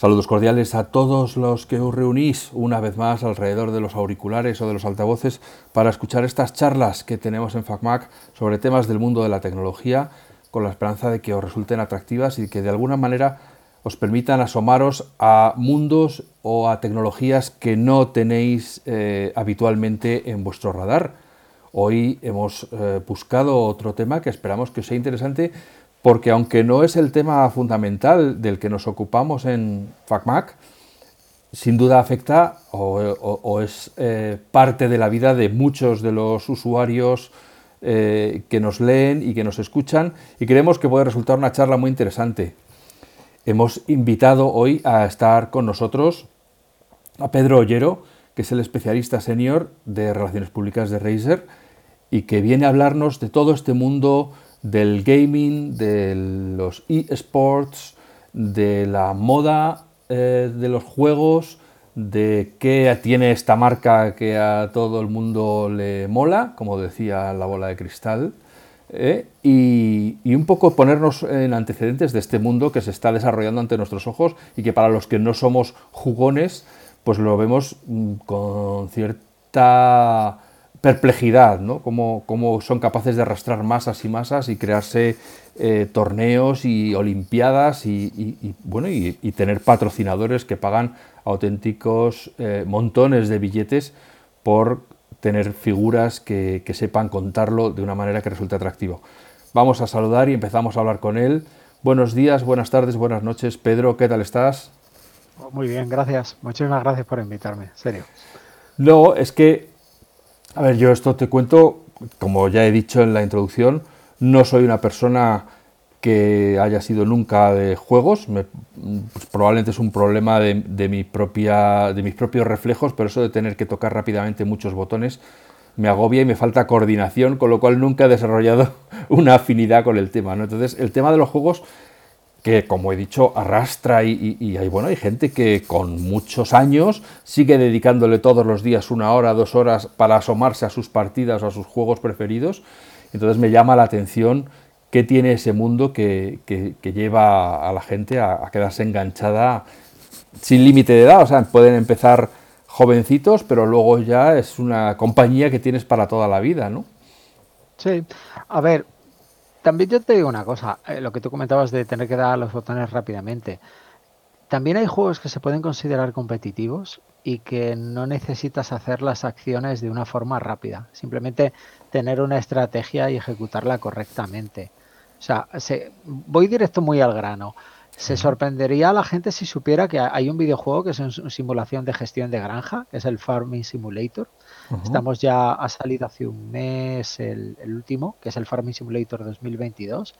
Saludos cordiales a todos los que os reunís una vez más alrededor de los auriculares o de los altavoces para escuchar estas charlas que tenemos en FacMac sobre temas del mundo de la tecnología con la esperanza de que os resulten atractivas y que de alguna manera os permitan asomaros a mundos o a tecnologías que no tenéis eh, habitualmente en vuestro radar. Hoy hemos eh, buscado otro tema que esperamos que os sea interesante porque aunque no es el tema fundamental del que nos ocupamos en FacMac, sin duda afecta o, es eh, parte de la vida de muchos de los usuarios eh, que nos leen y que nos escuchan y creemos que puede resultar una charla muy interesante. Hemos invitado hoy a estar con nosotros a Pedro Ollero, que es el especialista senior de Relaciones Públicas de Razer y que viene a hablarnos de todo este mundo del gaming, de los eSports, de la moda eh, de los juegos, de qué tiene esta marca que a todo el mundo le mola, como decía la bola de cristal, eh, y, un poco ponernos en antecedentes de este mundo que se está desarrollando ante nuestros ojos y que para los que no somos jugones, pues lo vemos mm, con cierta perplejidad, ¿no? Cómo, son capaces de arrastrar masas y masas y crearse eh, torneos y olimpiadas y, bueno, y, tener patrocinadores que pagan auténticos eh, montones de billetes por tener figuras que, sepan contarlo de una manera que resulte atractivo. Vamos a saludar y empezamos a hablar con él. Buenos días, buenas tardes, buenas noches. Pedro, ¿qué tal estás? Muy bien, gracias. Muchísimas gracias por invitarme, serio. No, es que a ver, yo esto te cuento, como ya he dicho en la introducción, no soy una persona que haya sido nunca de juegos, pues probablemente es un problema de, mi propia, de mis propios reflejos, pero eso de tener que tocar rápidamente muchos botones me agobia y me falta coordinación, con lo cual nunca he desarrollado una afinidad con el tema. Entonces, el tema de los juegos que como he dicho arrastra y, hay, bueno, hay gente que con muchos años sigue dedicándole todos los días una hora, dos horas para asomarse a sus partidas o a sus juegos preferidos. Entonces me llama la atención qué tiene ese mundo que, lleva a la gente a, quedarse enganchada sin límite de edad. O sea, pueden empezar jovencitos, pero luego ya es una compañía que tienes para toda la vida, ¿no? Sí, a ver, también yo te digo una cosa, eh, lo que tú comentabas de tener que dar los botones rápidamente. También hay juegos que se pueden considerar competitivos y que no necesitas hacer las acciones de una forma rápida, simplemente tener una estrategia y ejecutarla correctamente. O sea, voy directo muy al grano. Se sorprendería a la gente si supiera que hay un videojuego que es una simulación de gestión de granja, que es el Farming Simulator, Estamos ya, ha salido hace un mes el, último, que es el Farming Simulator 2022.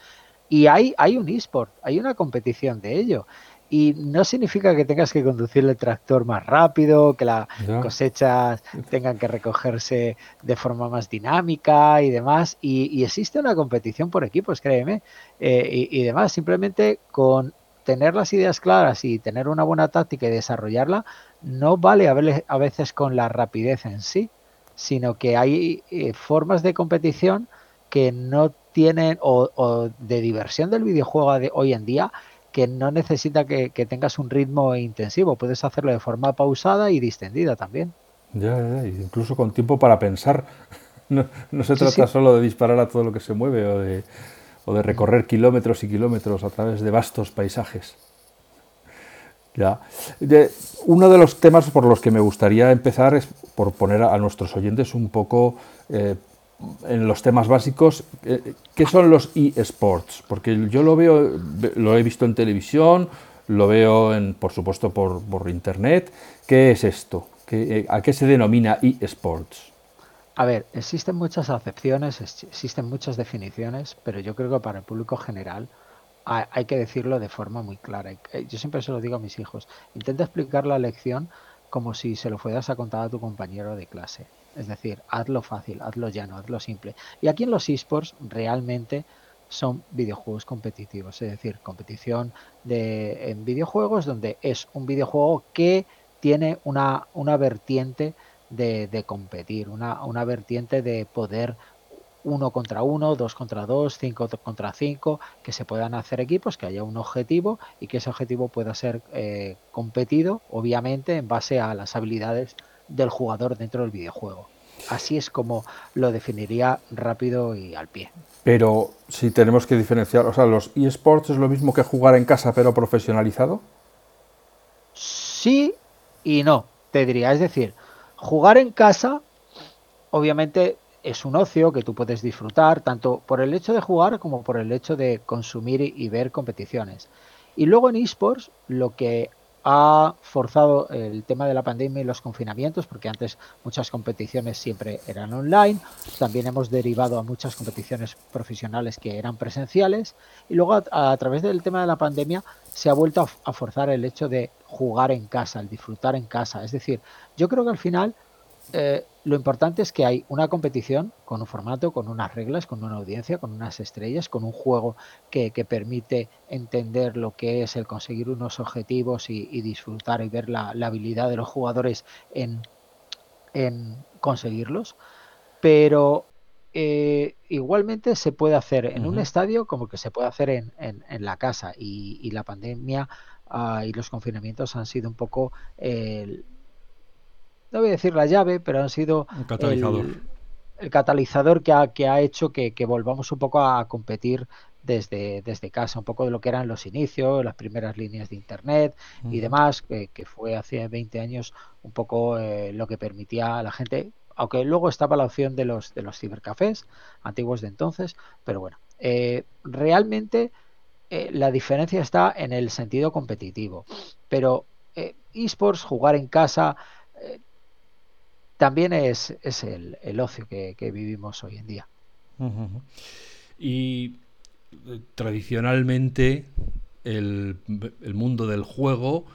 Y hay, hay un eSport, hay una competición de ello. Y no significa que tengas que conducir el tractor más rápido, que las cosechas tengan que recogerse de forma más dinámica y demás. Y, existe una competición por equipos, créeme, eh, y, y, demás. Simplemente con tener las ideas claras y tener una buena táctica y desarrollarla, no vale a veces con la rapidez en sí sino que hay eh, formas de competición que no tienen, o, de diversión del videojuego de hoy en día, que no necesita que, tengas un ritmo intensivo, puedes hacerlo de forma pausada y distendida también. Ya, ya, incluso con tiempo para pensar. No, se trata solo de disparar a todo lo que se mueve o de, o de recorrer kilómetros y kilómetros a través de vastos paisajes. Ya. uno de los temas por los que me gustaría empezar es por poner a, nuestros oyentes un poco eh, en los temas básicos. Eh, ¿Qué son los eSports? Porque yo lo veo, lo he visto en televisión, lo veo, en, por supuesto, por, por internet. ¿Qué es esto? ¿Qué, ¿A qué se denomina eSports? A ver, existen muchas acepciones, existen muchas definiciones, pero yo creo que para el público general hay que decirlo de forma muy clara. Eh, yo siempre se lo digo a mis hijos, intenta explicar la lección como si se lo fueras a contar a tu compañero de clase. Es decir, hazlo fácil, hazlo llano, hazlo simple. Y aquí en los esports realmente son videojuegos competitivos, es decir, competición de, en videojuegos donde es un videojuego que tiene una, una vertiente de, competir, una, una vertiente de poder uno contra uno, dos contra dos, cinco contra cinco, que se puedan hacer equipos, que haya un objetivo y que ese objetivo pueda ser eh, competido, obviamente, en base a las habilidades del jugador dentro del videojuego. Así es como lo definiría rápido y al pie. Pero si tenemos que diferenciar, o sea, los eSports es lo mismo que jugar en casa pero profesionalizado. Sí y no, te diría. Es decir, jugar en casa, obviamente es un ocio que tú puedes disfrutar, tanto por el hecho de jugar como por el hecho de consumir y ver competiciones. Y luego en esports, lo que ha forzado el tema de la pandemia y los confinamientos, porque antes muchas competiciones siempre eran online, también hemos derivado a muchas competiciones profesionales que eran presenciales, y luego a, través del tema de la pandemia se ha vuelto a forzar el hecho de jugar en casa, el disfrutar en casa. Es decir, yo creo que al final eh, lo importante es que hay una competición con un formato, con unas reglas, con una audiencia, con unas estrellas, con un juego que, permite entender lo que es el conseguir unos objetivos y, disfrutar y ver la, habilidad de los jugadores en, conseguirlos. Pero eh, igualmente se puede hacer en un estadio como que se puede hacer en, la casa y, la pandemia ah, y los confinamientos han sido un poco no voy a decir la llave, pero han sido el catalizador, el, catalizador que ha, que ha hecho que, volvamos un poco a competir desde, desde casa, un poco de lo que eran los inicios, las primeras líneas de Internet y demás, que, fue hace 20 años un poco eh, lo que permitía a la gente, aunque luego estaba la opción de los, de los cibercafés antiguos de entonces, pero bueno, eh, realmente eh, la diferencia está en el sentido competitivo, pero esports, jugar en casa, también es, es el, el, ocio que, vivimos hoy en día. Y eh, tradicionalmente el, el, mundo del juego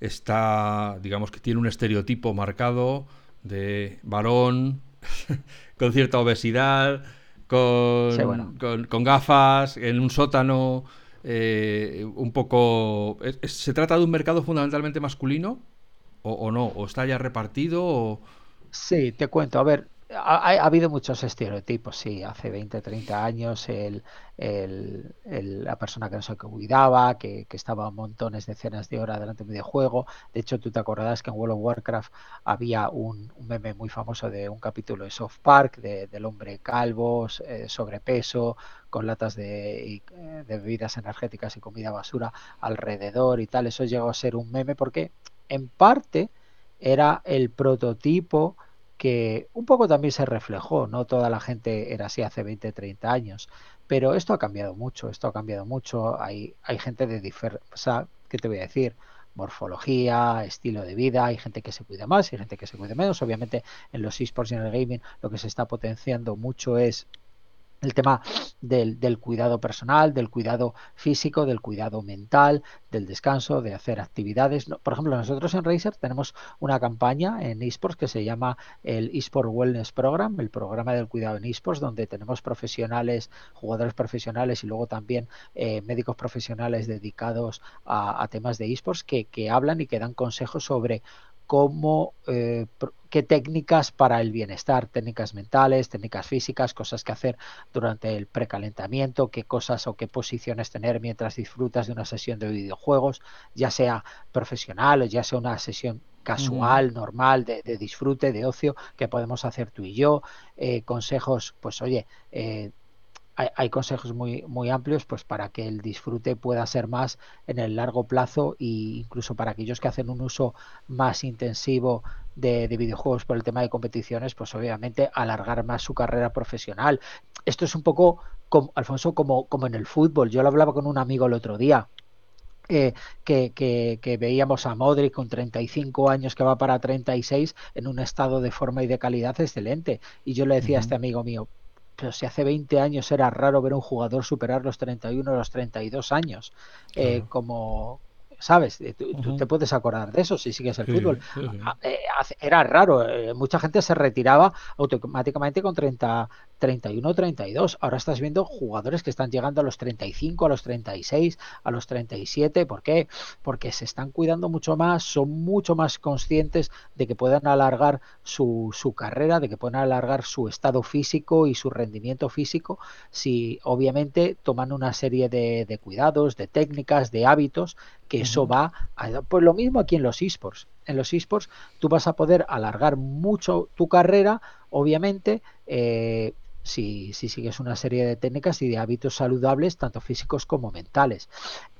está, digamos que tiene un estereotipo marcado de varón con cierta obesidad, con, con, gafas, en un sótano, eh, un poco... ¿Se trata de un mercado fundamentalmente masculino? ¿O, o no? ¿O está ya repartido? O, Sí, te cuento. A ver, ha, habido muchos estereotipos, sí. Hace 20, 30 años el, la persona que no se cuidaba, que, que, estaba montones de cenas de hora delante de un videojuego. De hecho, tú te acordarás que en World of Warcraft había un, meme muy famoso de un capítulo de Soft Park, del hombre calvo, eh, sobrepeso, con latas de, eh, de bebidas energéticas y comida basura alrededor y tal. Eso llegó a ser un meme porque, en parte, era el prototipo que un poco también se reflejó, no toda la gente era así hace 20, 30 años, pero esto ha cambiado mucho, esto ha cambiado mucho, hay, hay gente de sea, ¿qué te voy a decir? morfología, estilo de vida, hay gente que se cuida más y gente que se cuida menos. Obviamente en los esports y en el gaming lo que se está potenciando mucho es el tema del, del, cuidado personal, del cuidado físico, del cuidado mental, del descanso, de hacer actividades. Por ejemplo, nosotros en Razer tenemos una campaña en esports que se llama el eSport Wellness Program, el programa del cuidado en esports, donde tenemos profesionales, jugadores profesionales y luego también eh, médicos profesionales dedicados a, temas de esports que hablan y que dan consejos sobre cómo, eh, qué técnicas para el bienestar, técnicas mentales, técnicas físicas, cosas que hacer durante el precalentamiento, qué cosas o qué posiciones tener mientras disfrutas de una sesión de videojuegos, ya sea profesional o ya sea una sesión casual, normal, de, disfrute, de ocio, que podemos hacer tú y yo. Eh, consejos, pues oye, eh, hay, consejos muy, muy amplios pues para que el disfrute pueda ser más en el largo plazo e incluso para aquellos que hacen un uso más intensivo de, videojuegos por el tema de competiciones, pues obviamente alargar más su carrera profesional. Esto es un poco, como, Alfonso, como, como en el fútbol. Yo lo hablaba con un amigo el otro día. Eh, que, que, veíamos a Modric con 35 años que va para 36 en un estado de forma y de calidad excelente. Y yo le decía a este amigo mío, pero si hace 20 años era raro ver a un jugador superar los 31 o los 32 años, eh, como, ¿sabes? Eh, tú, te puedes acordar de eso si sigues el fútbol. Ah, eh, era raro, mucha gente se retiraba automáticamente con 30, 31, 32. Ahora estás viendo jugadores que están llegando a los 35, a los 36, a los 37. ¿Por qué? Porque se están cuidando mucho más, son mucho más conscientes de que puedan alargar su, su carrera, de que pueden alargar su estado físico y su rendimiento físico si obviamente toman una serie de, de cuidados, de técnicas, de hábitos, que eso va a... Pues lo mismo aquí en los esports. En los esports tú vas a poder alargar mucho tu carrera, obviamente, eh, si, si, sigues una serie de técnicas y de hábitos saludables, tanto físicos como mentales.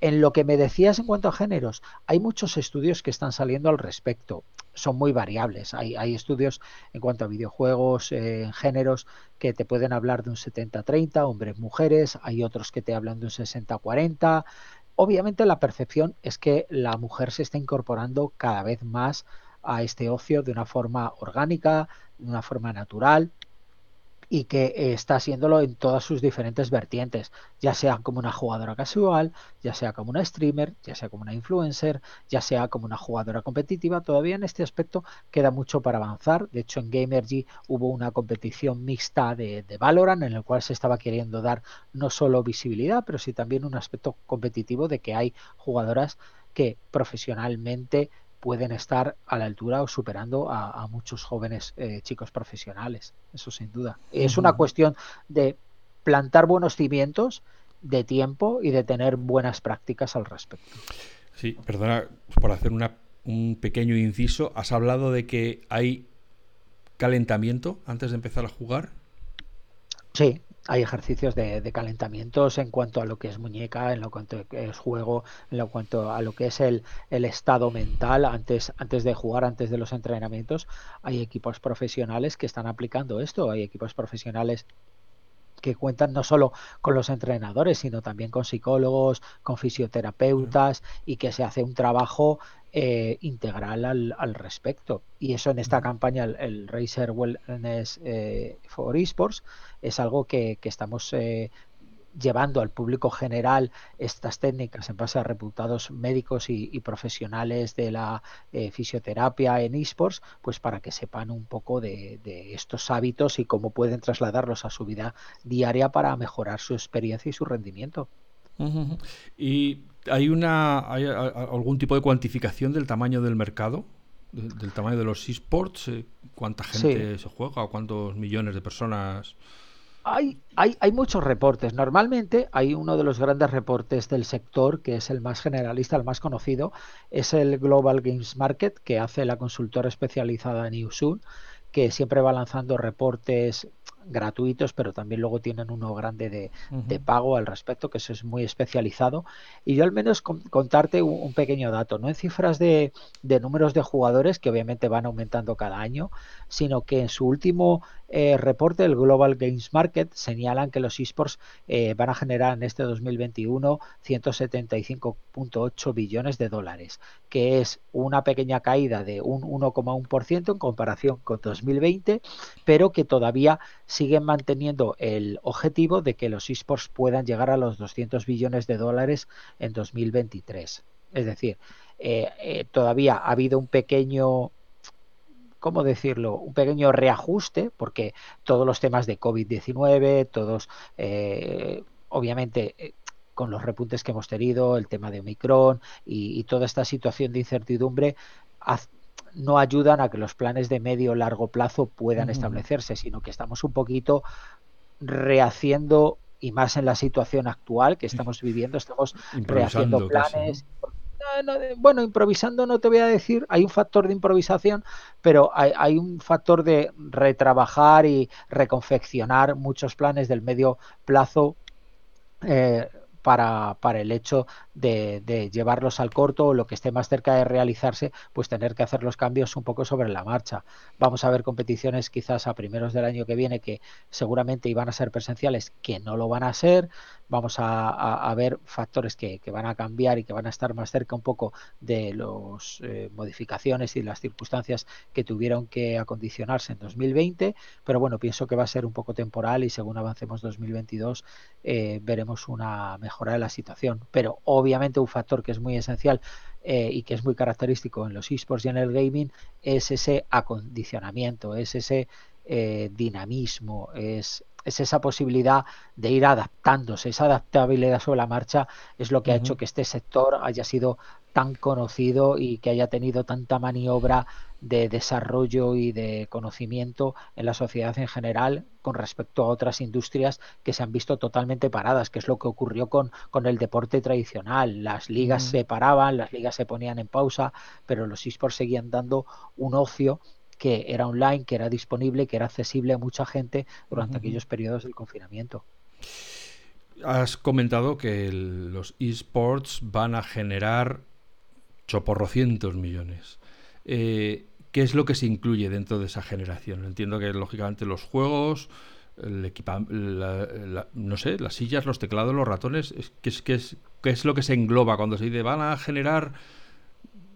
En lo que me decías en cuanto a géneros, hay muchos estudios que están saliendo al respecto. Son muy variables. Hay, hay estudios en cuanto a videojuegos, eh, géneros, que te pueden hablar de un 70-30, hombres-mujeres. Hay otros que te hablan de un 60-40. Obviamente la percepción es que la mujer se está incorporando cada vez más a este ocio de una forma orgánica, de una forma natural y que eh, está haciéndolo en todas sus diferentes vertientes, ya sea como una jugadora casual, ya sea como una streamer, ya sea como una influencer, ya sea como una jugadora competitiva. Todavía en este aspecto queda mucho para avanzar. De hecho, en Gamergy hubo una competición mixta de, de Valorant en el cual se estaba queriendo dar no solo visibilidad, pero sí también un aspecto competitivo de que hay jugadoras que profesionalmente pueden estar a la altura o superando a, a muchos jóvenes eh, chicos profesionales, eso sin duda. Uh -huh. Es una cuestión de plantar buenos cimientos, de tiempo y de tener buenas prácticas al respecto. Sí, perdona por hacer una, un pequeño inciso. Has hablado de que hay calentamiento antes de empezar a jugar. Sí, hay ejercicios de, calentamientos en cuanto a lo que es muñeca, en lo cuanto es juego, en lo cuanto a lo que es el, el, estado mental antes, antes de jugar, antes de los entrenamientos. Hay equipos profesionales que están aplicando esto, hay equipos profesionales que cuentan no solo con los entrenadores, sino también con psicólogos, con fisioterapeutas y que se hace un trabajo eh, integral al, al, respecto. Y eso en esta campaña, el, el Racer Wellness eh, for Esports, es algo que, que estamos eh, llevando al público general estas técnicas en base a reputados médicos y, y profesionales de la eh, fisioterapia en esports, pues para que sepan un poco de, de, estos hábitos y cómo pueden trasladarlos a su vida diaria para mejorar su experiencia y su rendimiento. Uh -huh. ¿Y hay, una, hay algún tipo de cuantificación del tamaño del mercado? ¿Del tamaño de los esports? ¿Cuánta gente sí. se juega? ¿Cuántos millones de personas? Hay, hay, hay, muchos reportes. Normalmente hay uno de los grandes reportes del sector, que es el más generalista, el más conocido, es el Global Games Market, que hace la consultora especializada en Newsun, que siempre va lanzando reportes gratuitos, pero también luego tienen uno grande de, uh -huh. de, pago al respecto, que eso es muy especializado. Y yo al menos con, contarte un, un, pequeño dato, no en cifras de, de, números de jugadores, que obviamente van aumentando cada año, sino que en su último eh, reporte, el Global Games Market, señalan que los esports eh, van a generar en este 2021 175.8 billones de dólares, que es una pequeña caída de un 1,1% en comparación con 2020, pero que todavía siguen manteniendo el objetivo de que los esports puedan llegar a los 200 billones de dólares en 2023. Es decir, eh, eh, todavía ha habido un pequeño ¿cómo decirlo? Un pequeño reajuste, porque todos los temas de COVID-19, todos, eh, obviamente, con los repuntes que hemos tenido, el tema de Omicron y, y toda esta situación de incertidumbre, no ayudan a que los planes de medio o largo plazo puedan uh -huh. establecerse, sino que estamos un poquito rehaciendo y más en la situación actual que estamos viviendo, estamos rehaciendo planes. Casi, ¿no? bueno, improvisando no te voy a decir, hay un factor de improvisación, pero hay, hay, un factor de retrabajar y reconfeccionar muchos planes del medio plazo eh, para, para, el hecho de, de, llevarlos al corto o lo que esté más cerca de realizarse, pues tener que hacer los cambios un poco sobre la marcha. Vamos a ver competiciones quizás a primeros del año que viene que seguramente iban a ser presenciales, que no lo van a ser. Vamos a, ver factores que, van a cambiar y que van a estar más cerca un poco de las eh, modificaciones y las circunstancias que tuvieron que acondicionarse en 2020. Pero bueno, pienso que va a ser un poco temporal y según avancemos 2022 eh, veremos una mejora de la situación. Pero obviamente un factor que es muy esencial eh, y que es muy característico en los esports y en el gaming es ese acondicionamiento, es ese dinamismo, es es esa posibilidad de ir adaptándose, esa adaptabilidad sobre la marcha es lo que ha hecho que este sector haya sido tan conocido y que haya tenido tanta maniobra de desarrollo y de conocimiento en la sociedad en general con respecto a otras industrias que se han visto totalmente paradas, que es lo que ocurrió con, con el deporte tradicional. Las ligas se paraban, las ligas se ponían en pausa, pero los esports seguían dando un ocio que era online, que era disponible, que era accesible a mucha gente durante aquellos periodos del confinamiento. Has comentado que los esports van a generar choporrocientos millones. Eh, ¿Qué es lo que se incluye dentro de esa generación? Entiendo que lógicamente los juegos, el equipamiento, no sé, las sillas, los teclados, los ratones, ¿qué es, qué, es, ¿qué es lo que se engloba cuando se dice van a generar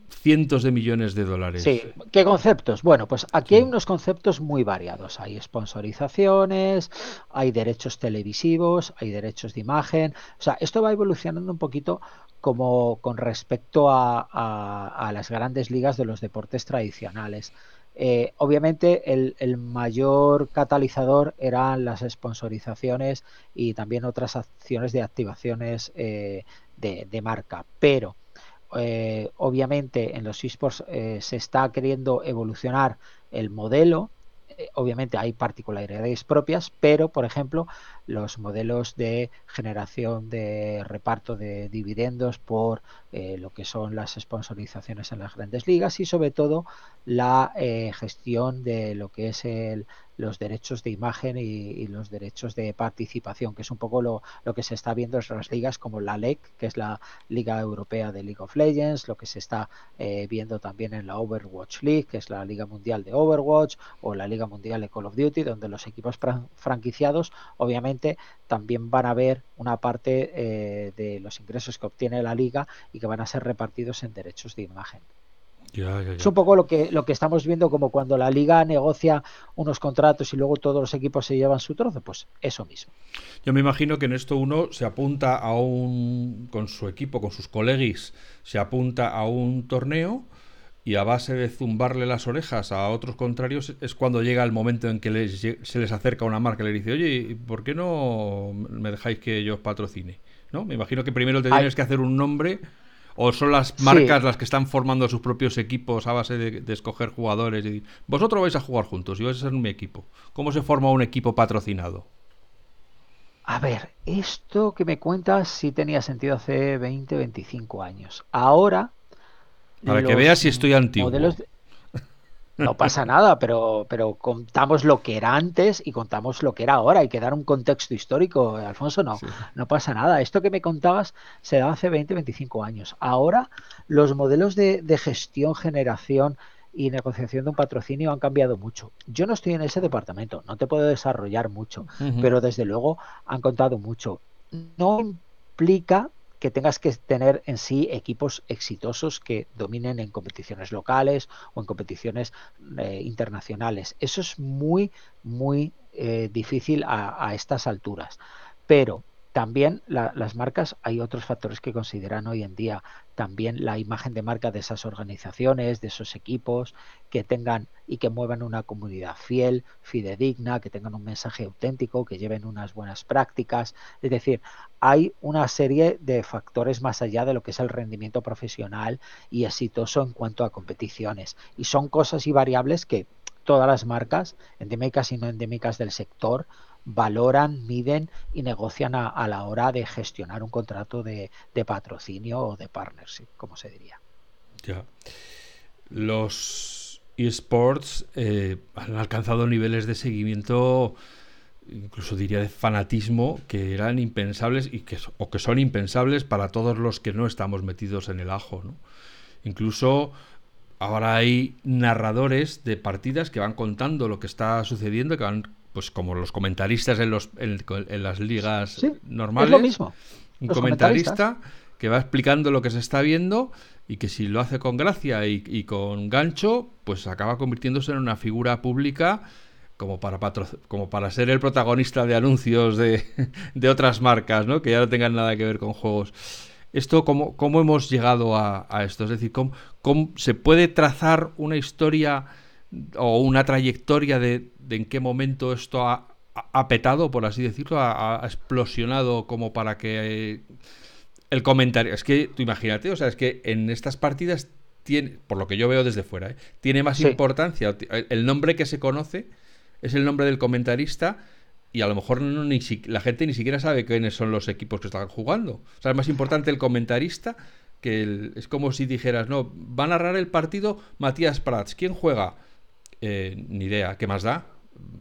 cientos de millones de dólares. Sí, ¿qué conceptos? Bueno, pues aquí hay unos conceptos muy variados. Hay sponsorizaciones, hay derechos televisivos, hay derechos de imagen. O sea, esto va evolucionando un poquito como con respecto a, las grandes ligas de los deportes tradicionales. Eh, obviamente el, mayor catalizador eran las sponsorizaciones y también otras acciones de activaciones eh, de, marca, pero eh, obviamente en los esports se está queriendo evolucionar el modelo eh, obviamente hay particularidades propias, pero por ejemplo los modelos de generación de reparto de dividendos por eh, lo que son las sponsorizaciones en las grandes ligas y sobre todo la eh, gestión de lo que es el, los derechos de imagen y, los derechos de participación, que es un poco lo, lo, que se está viendo en las ligas como la LEC, que es la Liga Europea de League of Legends, lo que se está eh, viendo también en la Overwatch League, que es la Liga Mundial de Overwatch, o la Liga Mundial de Call of Duty, donde los equipos franquiciados obviamente también van a ver una parte eh, de los ingresos que obtiene la liga y que van a ser repartidos en derechos de imagen. Es un poco lo que, lo que estamos viendo como cuando la liga negocia unos contratos y luego todos los equipos se llevan su trozo, pues eso mismo. Yo me imagino que en esto uno se apunta a un, con su equipo, con sus colegis, se apunta a un torneo y a base de zumbarle las orejas a otros contrarios es cuando llega el momento en que se les acerca una marca y le dice, oye, ¿por qué no me dejáis que yo os patrocine? ¿No? Me imagino que primero te tienes que hacer un nombre ¿O son las marcas las que están formando sus propios equipos a base de, escoger jugadores? Y vosotros vais a jugar juntos y vais a ser mi equipo. ¿Cómo se forma un equipo patrocinado? A ver, esto que me cuentas sí tenía sentido hace 20, 25 años. Ahora... Para que veas si estoy antiguo. No pasa nada, pero, pero contamos lo que era antes y contamos lo que era ahora. Hay que dar un contexto histórico, Alfonso. No, no pasa nada. Esto que me contabas se da hace 20, 25 años. Ahora los modelos de, gestión, generación y negociación de un patrocinio han cambiado mucho. Yo no estoy en ese departamento, no te puedo desarrollar mucho, pero desde luego han contado mucho. No implica que tengas que tener en sí equipos exitosos que dominen en competiciones locales o en competiciones eh, internacionales. Eso es muy, muy eh, difícil a, a, estas alturas. Pero también las marcas, hay otros factores que consideran hoy en día. También la imagen de marca de esas organizaciones, de esos equipos, que tengan y que muevan una comunidad fiel, fidedigna, que tengan un mensaje auténtico, que lleven unas buenas prácticas. Es decir, hay una serie de factores más allá de lo que es el rendimiento profesional y exitoso en cuanto a competiciones. Y son cosas y variables que todas las marcas, endémicas y no endémicas del sector, valoran, miden y negocian a, la hora de gestionar un contrato de, patrocinio o de partnership, como se diría. Ya. Los esports eh, han alcanzado niveles de seguimiento, incluso diría de fanatismo, que eran impensables y que, o que son impensables para todos los que no estamos metidos en el ajo. Incluso ahora hay narradores de partidas que van contando lo que está sucediendo, que van pues como los comentaristas en, los, en, las ligas normales. Es lo mismo. Un comentarista que va explicando lo que se está viendo y que si lo hace con gracia y, con gancho, pues acaba convirtiéndose en una figura pública como para, como para ser el protagonista de anuncios de, de, otras marcas, ¿no? que ya no tengan nada que ver con juegos. Esto, ¿cómo, cómo hemos llegado a, esto? Es decir, ¿cómo, ¿cómo, se puede trazar una historia o una trayectoria de, en qué momento esto ha, ha petado, por así decirlo, ha, explosionado como para que eh, el comentario. Es que tú imagínate, o sea, es que en estas partidas tiene, por lo que yo veo desde fuera, ¿eh? tiene más importancia el nombre que se conoce es el nombre del comentarista y a lo mejor ni la gente ni siquiera sabe quiénes son los equipos que están jugando. O sea, es más importante el comentarista que el, es como si dijeras, no, va a narrar el partido Matías Prats. ¿Quién juega? Eh, ni idea. ¿Qué más da?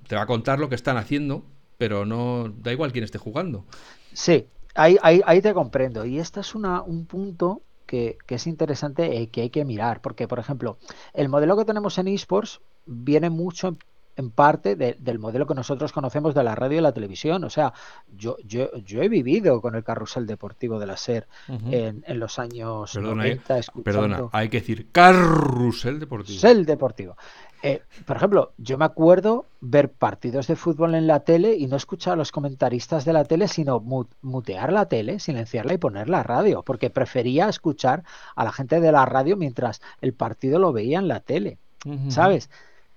Te va a contar lo que están haciendo, pero no da igual quién esté jugando. Sí, ahí, ahí, te comprendo. Y este es una, un punto que, que, es interesante y que hay que mirar. Porque, por ejemplo, el modelo que tenemos en esports viene mucho en parte del modelo que nosotros conocemos de la radio y la televisión. O sea, yo, yo, yo he vivido con el carrusel deportivo de la SER en, los años perdona, 90. Eh, perdona, hay que decir carrusel deportivo. Carrusel deportivo. Eh, por ejemplo, yo me acuerdo ver partidos de fútbol en la tele y no escuchar a los comentaristas de la tele, sino mutear la tele, silenciarla y poner la radio, porque prefería escuchar a la gente de la radio mientras el partido lo veía en la tele. ¿Sabes?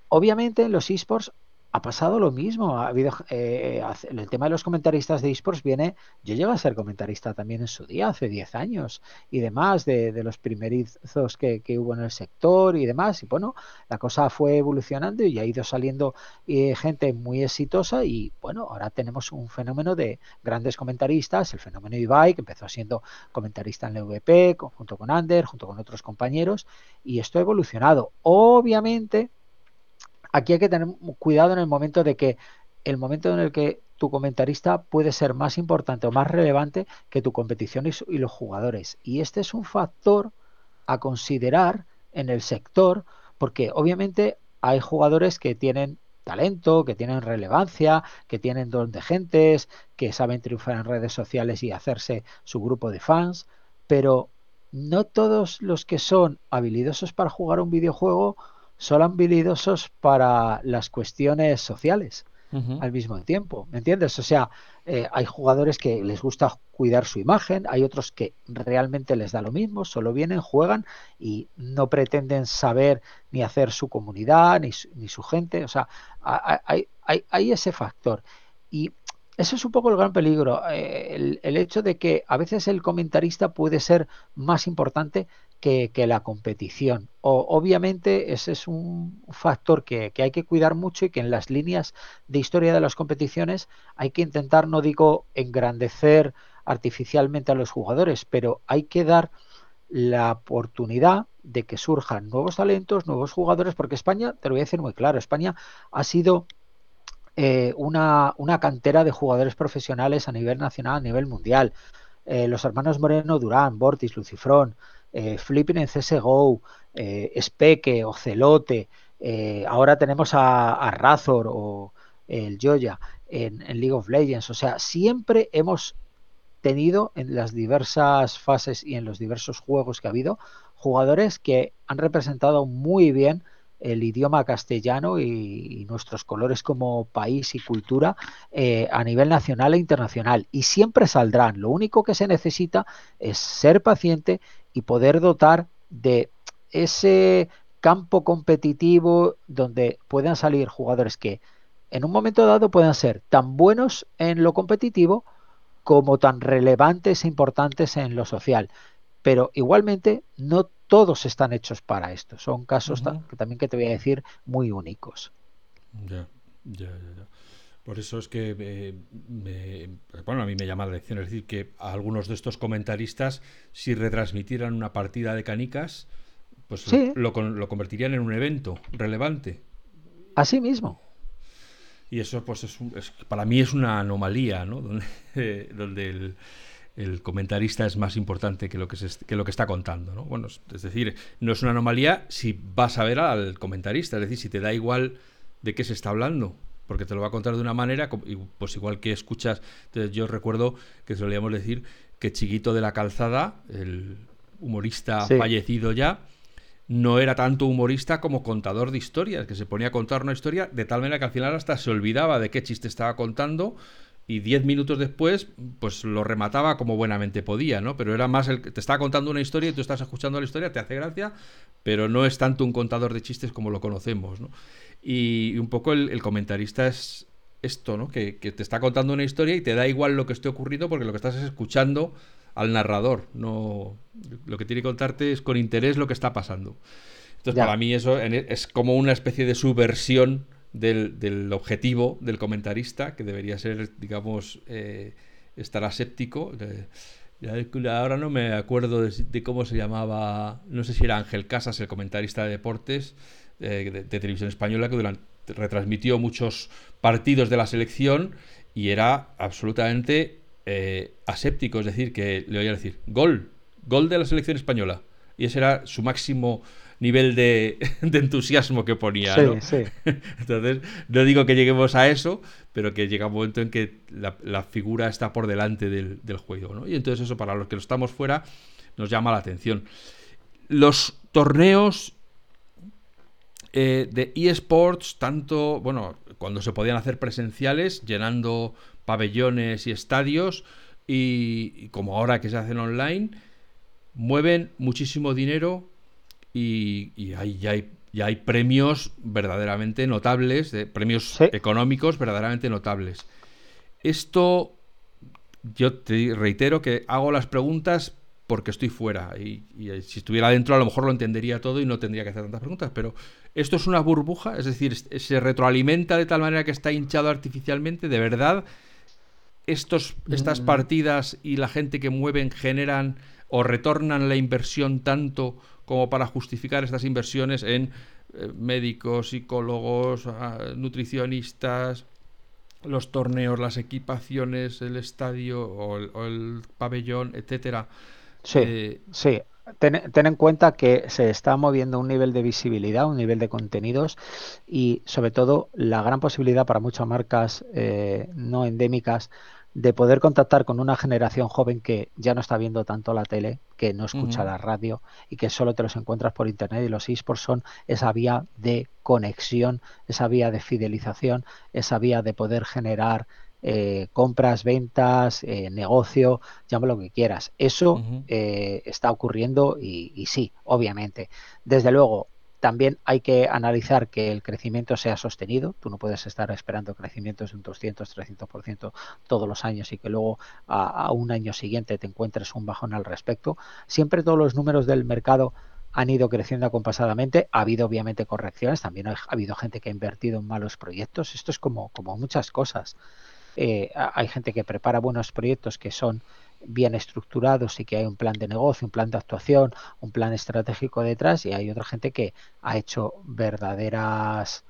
Obviamente en los esports ha pasado lo mismo. Ha habido, eh, el tema de los comentaristas de esports viene, yo llego a ser comentarista también en su día, hace 10 años y demás, de, los primerizos que, hubo en el sector y demás. Y bueno, la cosa fue evolucionando y ha ido saliendo eh, gente muy exitosa y bueno, ahora tenemos un fenómeno de grandes comentaristas, el fenómeno Ibai, que empezó siendo comentarista en el VP, junto con Ander, junto con otros compañeros, y esto ha evolucionado. Obviamente, aquí hay que tener cuidado en el momento de que el momento en el que tu comentarista puede ser más importante o más relevante que tu competición y, los jugadores. Y este es un factor a considerar en el sector porque obviamente hay jugadores que tienen talento, que tienen relevancia, que tienen don de gentes, que saben triunfar en redes sociales y hacerse su grupo de fans, pero no todos los que son habilidosos para jugar un videojuego son habilidosos para las cuestiones sociales al mismo tiempo, ¿me entiendes? O sea, eh, hay jugadores que les gusta cuidar su imagen, hay otros que realmente les da lo mismo, solo vienen, juegan y no pretenden saber ni hacer su comunidad ni su, ni su gente, o sea, hay, hay, hay ese factor. Y eso es un poco el gran peligro, eh, el, hecho de que a veces el comentarista puede ser más importante que, la competición. O, obviamente ese es un factor que, hay que cuidar mucho y que en las líneas de historia de las competiciones hay que intentar, no digo engrandecer artificialmente a los jugadores, pero hay que dar la oportunidad de que surjan nuevos talentos, nuevos jugadores, porque España, te lo voy a decir muy claro, España ha sido eh, una, una, cantera de jugadores profesionales a nivel nacional, a nivel mundial. Eh, los hermanos Moreno Durán, Bortis, Lucifrón, eh, Flipping en CSGO, eh, Speke, Ocelote, ahora tenemos a, Razor o el Joya en, en, League of Legends. O sea, siempre hemos tenido en las diversas fases y en los diversos juegos que ha habido jugadores que han representado muy bien el idioma castellano y, nuestros colores como país y cultura eh, a nivel nacional e internacional. Y siempre saldrán. Lo único que se necesita es ser paciente y poder dotar de ese campo competitivo donde puedan salir jugadores que en un momento dado puedan ser tan buenos en lo competitivo como tan relevantes e importantes en lo social. Pero igualmente no todos están hechos para esto. Son casos que también que te voy a decir muy únicos. Ya, ya, ya. Por eso es que me, bueno, a mí me llama la atención, es decir, que algunos de estos comentaristas, si retransmitieran una partida de canicas, pues lo, lo, convertirían en un evento relevante. Así mismo. Y eso, pues, es, para mí es una anomalía, ¿no? Donde, donde el, el comentarista es más importante que lo que, que lo que está contando. ¿no? Bueno, es decir, no es una anomalía si vas a ver al comentarista, es decir, si te da igual de qué se está hablando, porque te lo va a contar de una manera, pues igual que escuchas, entonces yo recuerdo que solíamos decir que Chiquito de la Calzada, el humorista fallecido ya, no era tanto humorista como contador de historias, que se ponía a contar una historia de tal manera que al final hasta se olvidaba de qué chiste estaba contando y diez minutos después, pues lo remataba como buenamente podía, ¿no? Pero era más el que te está contando una historia y tú estás escuchando la historia, te hace gracia, pero no es tanto un contador de chistes como lo conocemos, ¿no? Y, un poco el, comentarista es, esto, ¿no? Que, te está contando una historia y te da igual lo que esté ocurriendo porque lo que estás es escuchando al narrador. No, lo que tiene que contarte es con interés lo que está pasando. Entonces, para mí eso es como una especie de subversión del, objetivo del comentarista, que debería ser, digamos, eh, estar aséptico. ahora no me acuerdo de, cómo se llamaba, no sé si era Ángel Casas, el comentarista de deportes eh, de, televisión española, que retransmitió muchos partidos de la selección y era absolutamente eh, aséptico, es decir, que le oía decir, gol, gol de la selección española. Y ese era su máximo nivel de, entusiasmo que ponía. Entonces, no digo que lleguemos a eso, pero que llega un momento en que la, figura está por delante del, juego. ¿no? Y entonces eso para los que estamos fuera nos llama la atención. Los torneos eh, de eSports, tanto, bueno, cuando se podían hacer presenciales, llenando pabellones y estadios, y como ahora que se hacen online, mueven muchísimo dinero y, hay, ya, hay, ya hay premios verdaderamente notables, de, premios económicos verdaderamente notables. Esto, yo te reitero que hago las preguntas porque estoy fuera y, si estuviera dentro a lo mejor lo entendería todo y no tendría que hacer tantas preguntas, pero esto es una burbuja, es decir, se retroalimenta de tal manera que está hinchado artificialmente, de verdad, estos, estas mm. partidas y la gente que mueven generan o retornan la inversión tanto como para justificar estas inversiones en eh, médicos, psicólogos, ah, nutricionistas, los torneos, las equipaciones, el estadio o el, pabellón, etcétera. Sí, eh, sí. Ten, en cuenta que se está moviendo un nivel de visibilidad, un nivel de contenidos y sobre todo la gran posibilidad para muchas marcas eh, no endémicas de poder contactar con una generación joven que ya no está viendo tanto la tele, que no escucha la radio y que solo te los encuentras por internet y los esports son esa vía de conexión, esa vía de fidelización, esa vía de poder generar eh, compras, ventas, eh, negocio, llámalo lo que quieras. Eso eh, está ocurriendo y, y sí, obviamente. Desde luego, también hay que analizar que el crecimiento sea sostenido. Tú no puedes estar esperando crecimientos de un 200, 300% todos los años y que luego a, un año siguiente te encuentres un bajón al respecto. Siempre todos los números del mercado han ido creciendo acompasadamente. Ha habido obviamente correcciones. También ha, habido gente que ha invertido en malos proyectos. Esto es como, como muchas cosas. Eh, hay gente que prepara buenos proyectos que son bien estructurados y que hay un plan de negocio, un plan de actuación, un plan estratégico detrás y hay otra gente que ha hecho verdaderas,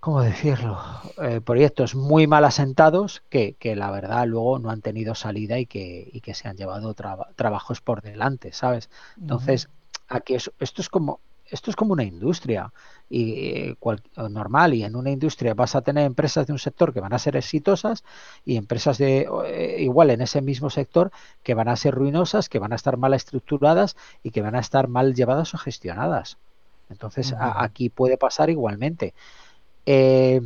¿cómo decirlo? Eh, proyectos muy mal asentados que, que, la verdad luego no han tenido salida y que, y que se han llevado trabajos por delante, ¿sabes? Entonces, aquí esto es como esto es como una industria y eh, normal y en una industria vas a tener empresas de un sector que van a ser exitosas y empresas de eh, igual en ese mismo sector que van a ser ruinosas, que van a estar mal estructuradas y que van a estar mal llevadas o gestionadas. Entonces aquí puede pasar igualmente. Eh,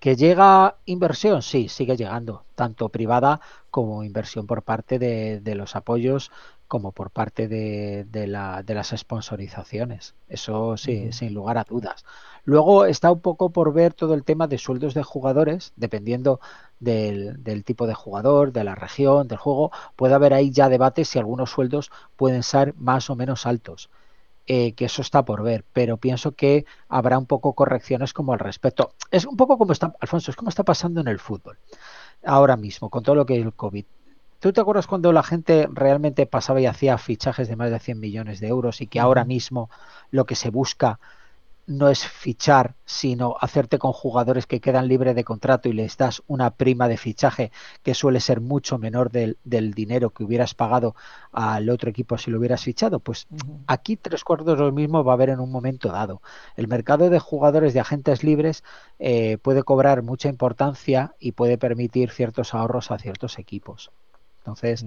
¿Que llega inversión? Sí, sigue llegando, tanto privada como inversión por parte de, de los apoyos como por parte de, de, la, de las sponsorizaciones. Eso sí, sin lugar a dudas. Luego está un poco por ver todo el tema de sueldos de jugadores, dependiendo del, del, tipo de jugador, de la región, del juego. Puede haber ahí ya debates si algunos sueldos pueden ser más o menos altos. Eh, que eso está por ver, pero pienso que habrá un poco correcciones como al respecto. Es un poco como está, Alfonso, es como está pasando en el fútbol ahora mismo, con todo lo que es el COVID. ¿Tú te acuerdas cuando la gente realmente pasaba y hacía fichajes de más de 100 millones de euros y que ahora mismo lo que se busca no es fichar, sino hacerte con jugadores que quedan libres de contrato y les das una prima de fichaje que suele ser mucho menor del, dinero que hubieras pagado al otro equipo si lo hubieras fichado. Pues aquí tres cuartos de lo mismo va a haber en un momento dado. El mercado de jugadores de agentes libres eh, puede cobrar mucha importancia y puede permitir ciertos ahorros a ciertos equipos. Entonces,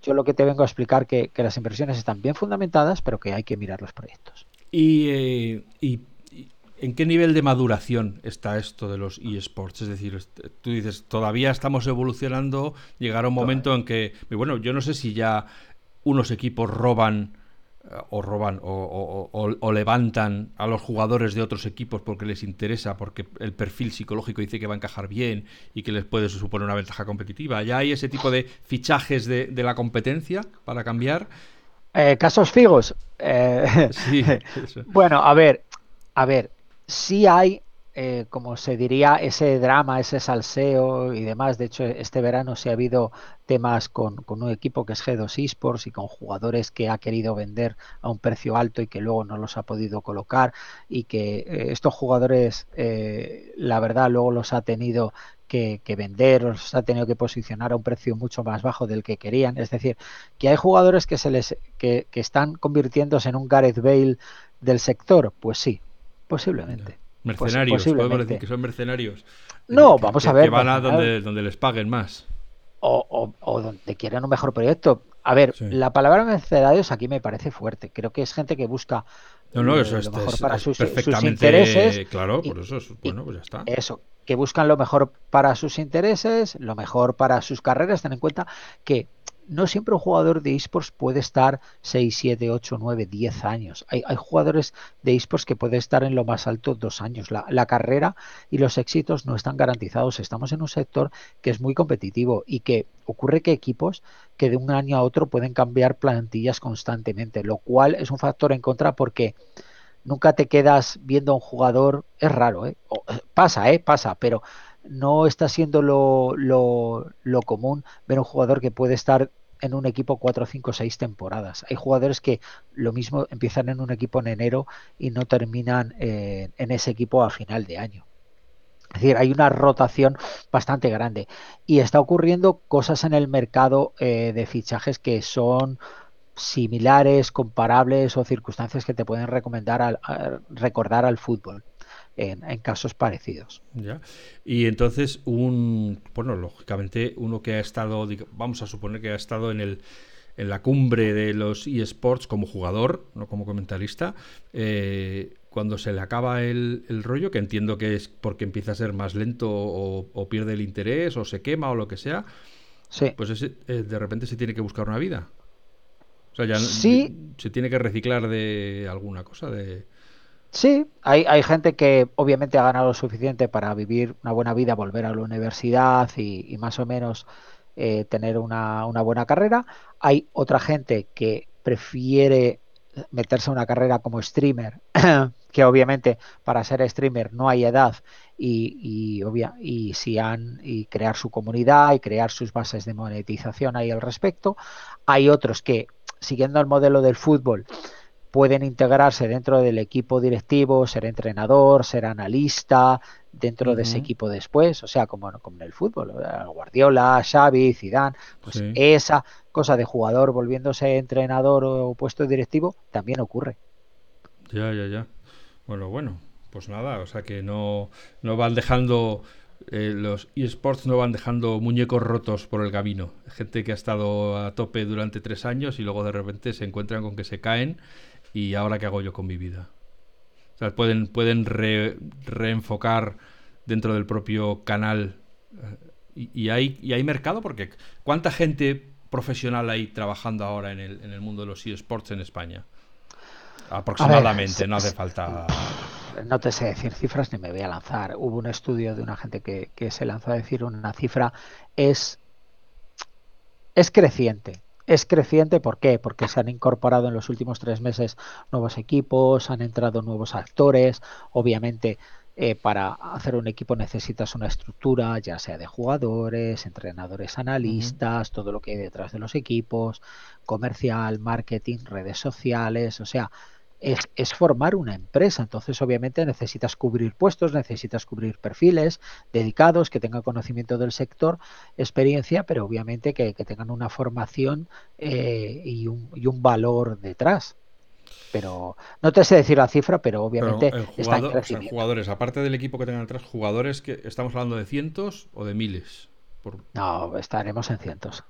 yo lo que te vengo a explicar que, que las inversiones están bien fundamentadas, pero que hay que mirar los proyectos. Eh, y, en qué nivel de maduración está esto de los eSports? Es decir, tú dices, todavía estamos evolucionando, llegará un momento en que, bueno, yo no sé si ya unos equipos roban o roban o, levantan a los jugadores de otros equipos porque les interesa, porque el perfil psicológico dice que va a encajar bien y que les puede suponer una ventaja competitiva. ¿Ya hay ese tipo de fichajes de, la competencia para cambiar? Eh, casos figos. Eh, sí, bueno, a ver, a ver, sí hay eh, como se diría, ese drama, ese salseo y demás. De hecho, este verano se ha habido temas con, un equipo que es G2 Esports y con jugadores que ha querido vender a un precio alto y que luego no los ha podido colocar y que eh, estos jugadores, eh, la verdad, luego los ha tenido que, vender, los ha tenido que posicionar a un precio mucho más bajo del que querían. Es decir, que hay jugadores que se les que, están convirtiéndose en un Gareth Bale del sector, pues sí, posiblemente. Mercenarios, podemos decir que son mercenarios. No, vamos a ver. Que van a donde, donde les paguen más. O, donde quieran un mejor proyecto. A ver, la palabra mercenarios aquí me parece fuerte. Creo que es gente que busca no, no, eso lo mejor para sus, intereses. Claro, por eso bueno, pues ya está. Eso, que buscan lo mejor para sus intereses, lo mejor para sus carreras. Ten en cuenta que no siempre un jugador de esports puede estar 6, 7, 8, 9, 10 años. Hay, jugadores de esports que pueden estar en lo más alto dos años. La, carrera y los éxitos no están garantizados. Estamos en un sector que es muy competitivo y que ocurre que equipos que de un año a otro pueden cambiar plantillas constantemente, lo cual es un factor en contra porque nunca te quedas viendo a un jugador, es raro, ¿eh? eh pasa, ¿eh? pasa, pero no está siendo lo, lo, lo, común ver un jugador que puede estar en un equipo 4, 5, 6 temporadas. Hay jugadores que lo mismo empiezan en un equipo en enero y no terminan en ese equipo a final de año. Es decir, hay una rotación bastante grande y está ocurriendo cosas en el mercado eh, de fichajes que son similares, comparables o circunstancias que te pueden recomendar al, recordar al fútbol en, casos parecidos. Ya. Y entonces, un, bueno, lógicamente, uno que ha estado, vamos a suponer que ha estado en el en la cumbre de los eSports como jugador, no como comentarista, eh, cuando se le acaba el, rollo, que entiendo que es porque empieza a ser más lento o, pierde el interés o se quema o lo que sea, sí. pues eh, de repente se tiene que buscar una vida. O sea, ya sí. se tiene que reciclar de alguna cosa, de... Sí, hay, hay gente que obviamente ha ganado lo suficiente para vivir una buena vida, volver a la universidad y, más o menos eh, tener una, una, buena carrera. Hay otra gente que prefiere meterse en una carrera como streamer, que obviamente para ser streamer no hay edad y, y, obvia, y si han y crear su comunidad y crear sus bases de monetización ahí al respecto. Hay otros que siguiendo el modelo del fútbol pueden integrarse dentro del equipo directivo, ser entrenador, ser analista dentro de ese equipo después, o sea, como, como en el fútbol, Guardiola, Xavi, Zidane, pues esa cosa de jugador volviéndose entrenador o puesto directivo también ocurre. Ya, ya, ya. Bueno, bueno, pues nada, o sea que no, no van dejando eh, los eSports no van dejando muñecos rotos por el camino. Gente que ha estado a tope durante tres años y luego de repente se encuentran con que se caen y ahora qué hago yo con mi vida. O sea, pueden, pueden reenfocar dentro del propio canal. Eh, y, hay, y hay mercado porque ¿cuánta gente profesional hay trabajando ahora en el, en el mundo de los eSports en España? Aproximadamente, no hace falta... No te sé decir cifras ni me voy a lanzar. Hubo un estudio de una gente que, que se lanzó a decir una cifra. Es, es creciente es creciente, ¿por qué? Porque se han incorporado en los últimos tres meses nuevos equipos, han entrado nuevos actores, obviamente eh, para hacer un equipo necesitas una estructura, ya sea de jugadores, entrenadores, analistas, todo lo que hay detrás de los equipos, comercial, marketing, redes sociales, o sea, es, formar una empresa. Entonces, obviamente, necesitas cubrir puestos, necesitas cubrir perfiles dedicados, que tengan conocimiento del sector, experiencia, pero obviamente que, tengan una formación eh, y, un, y, un, valor detrás. Pero no te sé decir la cifra, pero obviamente pero jugadores, aparte del equipo que tengan detrás, jugadores que estamos hablando de cientos o de miles. No, estaremos en cientos.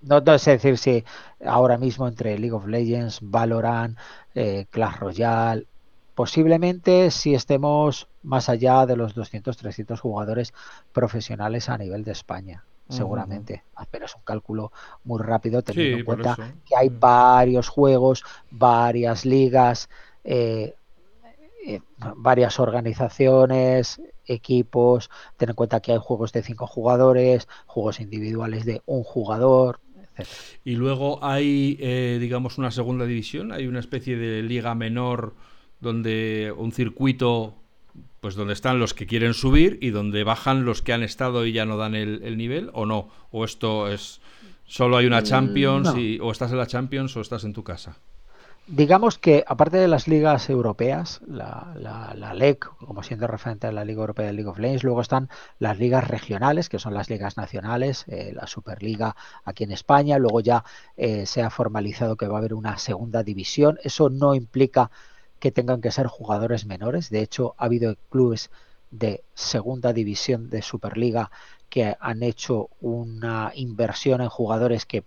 No, sé decir si ahora mismo entre League of Legends, Valorant, eh, Clash Royale, posiblemente si estemos más allá de los 200, 300 jugadores profesionales a nivel de España. seguramente. Pero es un cálculo muy rápido teniendo en cuenta que hay varios juegos, varias ligas, eh, eh, varias organizaciones, equipos. Ten en cuenta que hay juegos de cinco jugadores, juegos individuales de un jugador. Y luego hay, eh, digamos, una segunda división, hay una especie de liga menor donde un circuito, pues donde están los que quieren subir y donde bajan los que han estado y ya no dan el, nivel, o no, o esto es, solo hay una mm, Champions y, o estás en la Champions o estás en tu casa. Digamos que, aparte de las ligas europeas, la, LEC, como siendo referente a la Liga Europea de League of Legends, luego están las ligas regionales, que son las ligas nacionales, eh, la Superliga aquí en España, luego ya eh, se ha formalizado que va a haber una segunda división. Eso no implica que tengan que ser jugadores menores, de hecho ha habido clubes de segunda división de Superliga que han hecho una inversión en jugadores que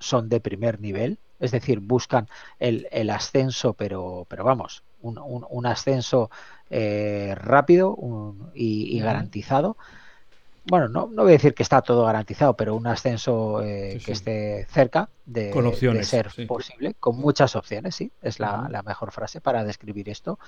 son de primer nivel, es decir, buscan el, el ascenso, pero, pero vamos, un, un, ascenso eh, rápido y, garantizado. Bueno, no, no voy a decir que está todo garantizado, pero un ascenso eh, que esté cerca de, ser posible, con muchas opciones, sí, es la, la mejor frase para describir esto.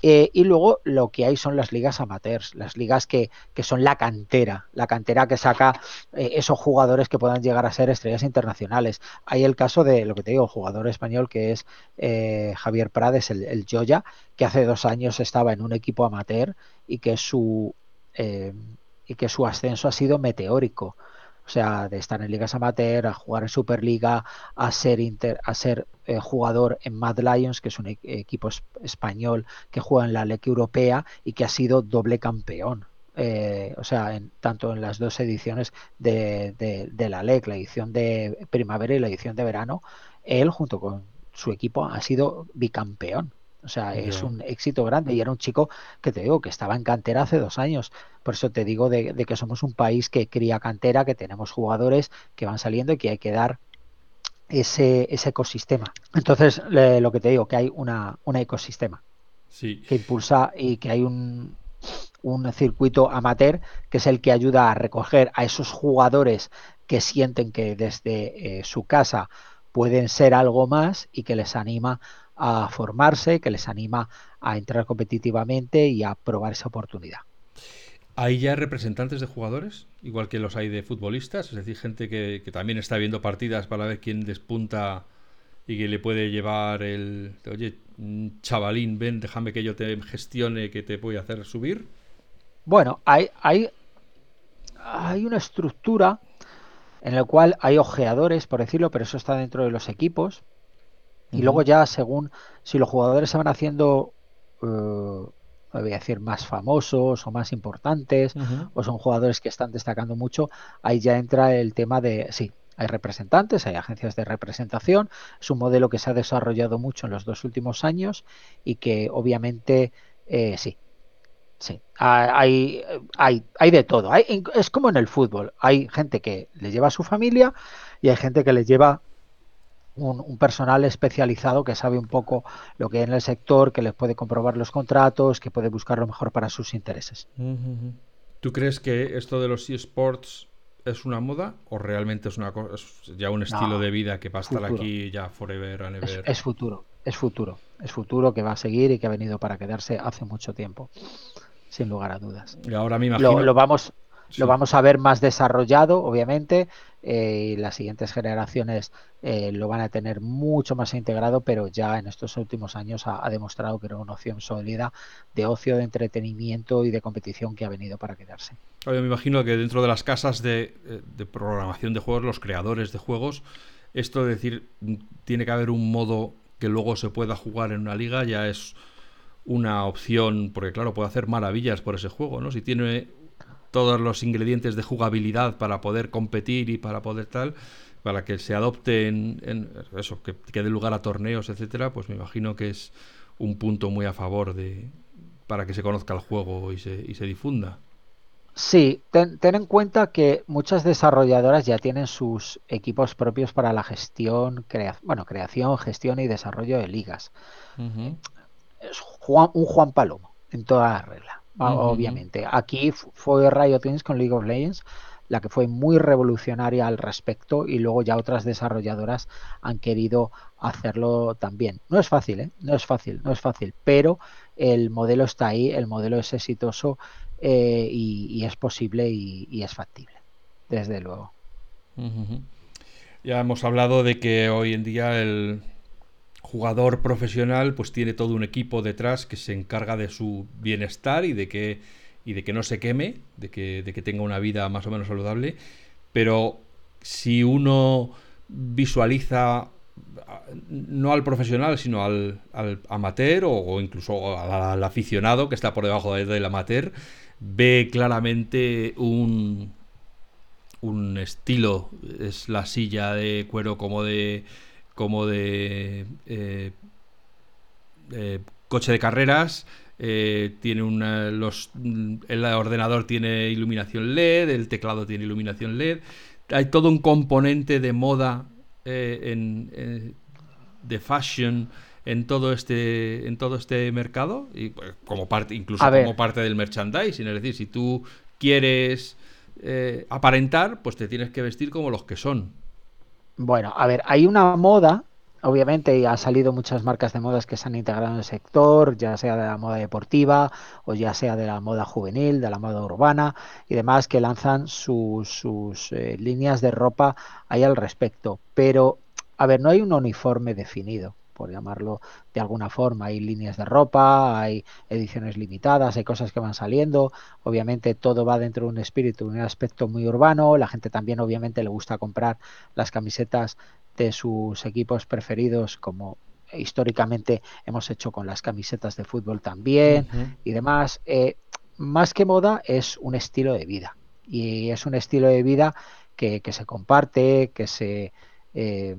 Eh, y luego lo que hay son las ligas amateurs, las ligas que, que son la cantera, la cantera que saca eh, esos jugadores que puedan llegar a ser estrellas internacionales. Hay el caso de lo que te digo, jugador español que es eh, Javier Prades, el, el Joya, que hace dos años estaba en un equipo amateur y que su, y que su ascenso ha sido meteórico. O sea, de estar en ligas amateur, a jugar en Superliga, a ser, inter, a ser eh, jugador en Mad Lions, que es un e-, equipo español que juega en la Liga Europea y que ha sido doble campeón. Eh, o sea, en, tanto en las dos ediciones de, de, la LEC, la edición de primavera y la edición de verano, él junto con su equipo ha sido bicampeón. O sea, es un éxito grande y era un chico que te digo que estaba en cantera hace dos años. Por eso te digo de, que somos un país que cría cantera, que tenemos jugadores que van saliendo y que hay que dar ese, ese ecosistema. Entonces, lo que te digo, que hay una, un ecosistema que impulsa y que hay un, un circuito amateur que es el que ayuda a recoger a esos jugadores que sienten que desde eh, su casa pueden ser algo más y que les anima a formarse, que les anima a entrar competitivamente y a probar esa oportunidad. ¿Hay ya representantes de jugadores, igual que los hay de futbolistas? Es decir, gente que, también está viendo partidas para ver quién despunta y que le puede llevar el, oye, chavalín, ven, déjame que yo te gestione, que te voy a hacer subir. Bueno, hay, hay, hay una estructura en la cual hay ojeadores, por decirlo, pero eso está dentro de los equipos. Y luego ya según si los jugadores se van haciendo, eh, voy a decir, más famosos o más importantes, o son jugadores que están destacando mucho, ahí ya entra el tema de, sí, hay representantes, hay agencias de representación, es un modelo que se ha desarrollado mucho en los dos últimos años y que obviamente, eh, sí, Sí, hay, hay, hay de todo. Hay, es como en el fútbol. Hay gente que le lleva a su familia y hay gente que le lleva un, personal especializado que sabe un poco lo que hay en el sector, que les puede comprobar los contratos, que puede buscar lo mejor para sus intereses. ¿Tú crees que esto de los eSports es una moda o realmente es, una, ya un estilo de vida que va a estar aquí ya forever and ever? Es, futuro, es futuro, es futuro que va a seguir y que ha venido para quedarse hace mucho tiempo, sin lugar a dudas. Y ahora me imagino... lo vamos, lo vamos a ver más desarrollado, obviamente, eh, y las siguientes generaciones eh, lo van a tener mucho más integrado, pero ya en estos últimos años ha, demostrado que era una opción sólida de ocio, de entretenimiento y de competición que ha venido para quedarse. Yo me imagino que dentro de las casas de, eh, de programación de juegos, los creadores de juegos, esto de decir, tiene que haber un modo que luego se pueda jugar en una liga, ya es una opción, porque claro, puede hacer maravillas por ese juego, ¿no? Si tiene todos los ingredientes de jugabilidad para poder competir y para poder tal, para que se adopten en, eso, que, que dé lugar a torneos, etcétera, pues me imagino que es un punto muy a favor de para que se conozca el juego y se, y se difunda. Sí, ten, en cuenta que muchas desarrolladoras ya tienen sus equipos propios para la gestión, bueno, creación, gestión y desarrollo de ligas. Es Juan, un Juan Palomo en toda la regla obviamente. Aquí fue Riot Games con League of Legends, la que fue muy revolucionaria al respecto y luego ya otras desarrolladoras han querido hacerlo también. No es fácil, ¿eh? no es fácil, no es fácil, pero el modelo está ahí, el modelo es exitoso eh, y, es posible y, es factible, desde luego. Ya hemos hablado de que hoy en día el jugador profesional pues tiene todo un equipo detrás que se encarga de su bienestar y de que, y de que no se queme, de que, de que tenga una vida más o menos saludable, pero si uno visualiza no al profesional, sino al, amateur o, incluso al, aficionado que está por debajo del amateur, ve claramente un, un estilo. Es la silla de cuero como de. Como de. Eh, coche de carreras. Eh, tiene una, los, el ordenador tiene iluminación LED, el teclado tiene iluminación LED. Hay todo un componente de moda, eh, en, de fashion en todo este en todo este mercado y pues, como parte incluso como parte del merchandising es decir si tú quieres eh, aparentar, pues te tienes que vestir como los que son. Bueno, a ver, hay una moda, obviamente, y ha salido muchas marcas de modas que se han integrado en el sector, ya sea de la moda deportiva o ya sea de la moda juvenil, de la moda urbana y demás, que lanzan sus, sus eh, líneas de ropa ahí al respecto. Pero, a ver, no hay un uniforme definido por llamarlo de alguna forma. Hay líneas de ropa, hay ediciones limitadas, hay cosas que van saliendo. Obviamente todo va dentro de un espíritu, un aspecto muy urbano. La gente también obviamente le gusta comprar las camisetas de sus equipos preferidos como históricamente hemos hecho con las camisetas de fútbol también y demás. Eh, más que moda es un estilo de vida y es un estilo de vida que, se comparte, que se... Eh,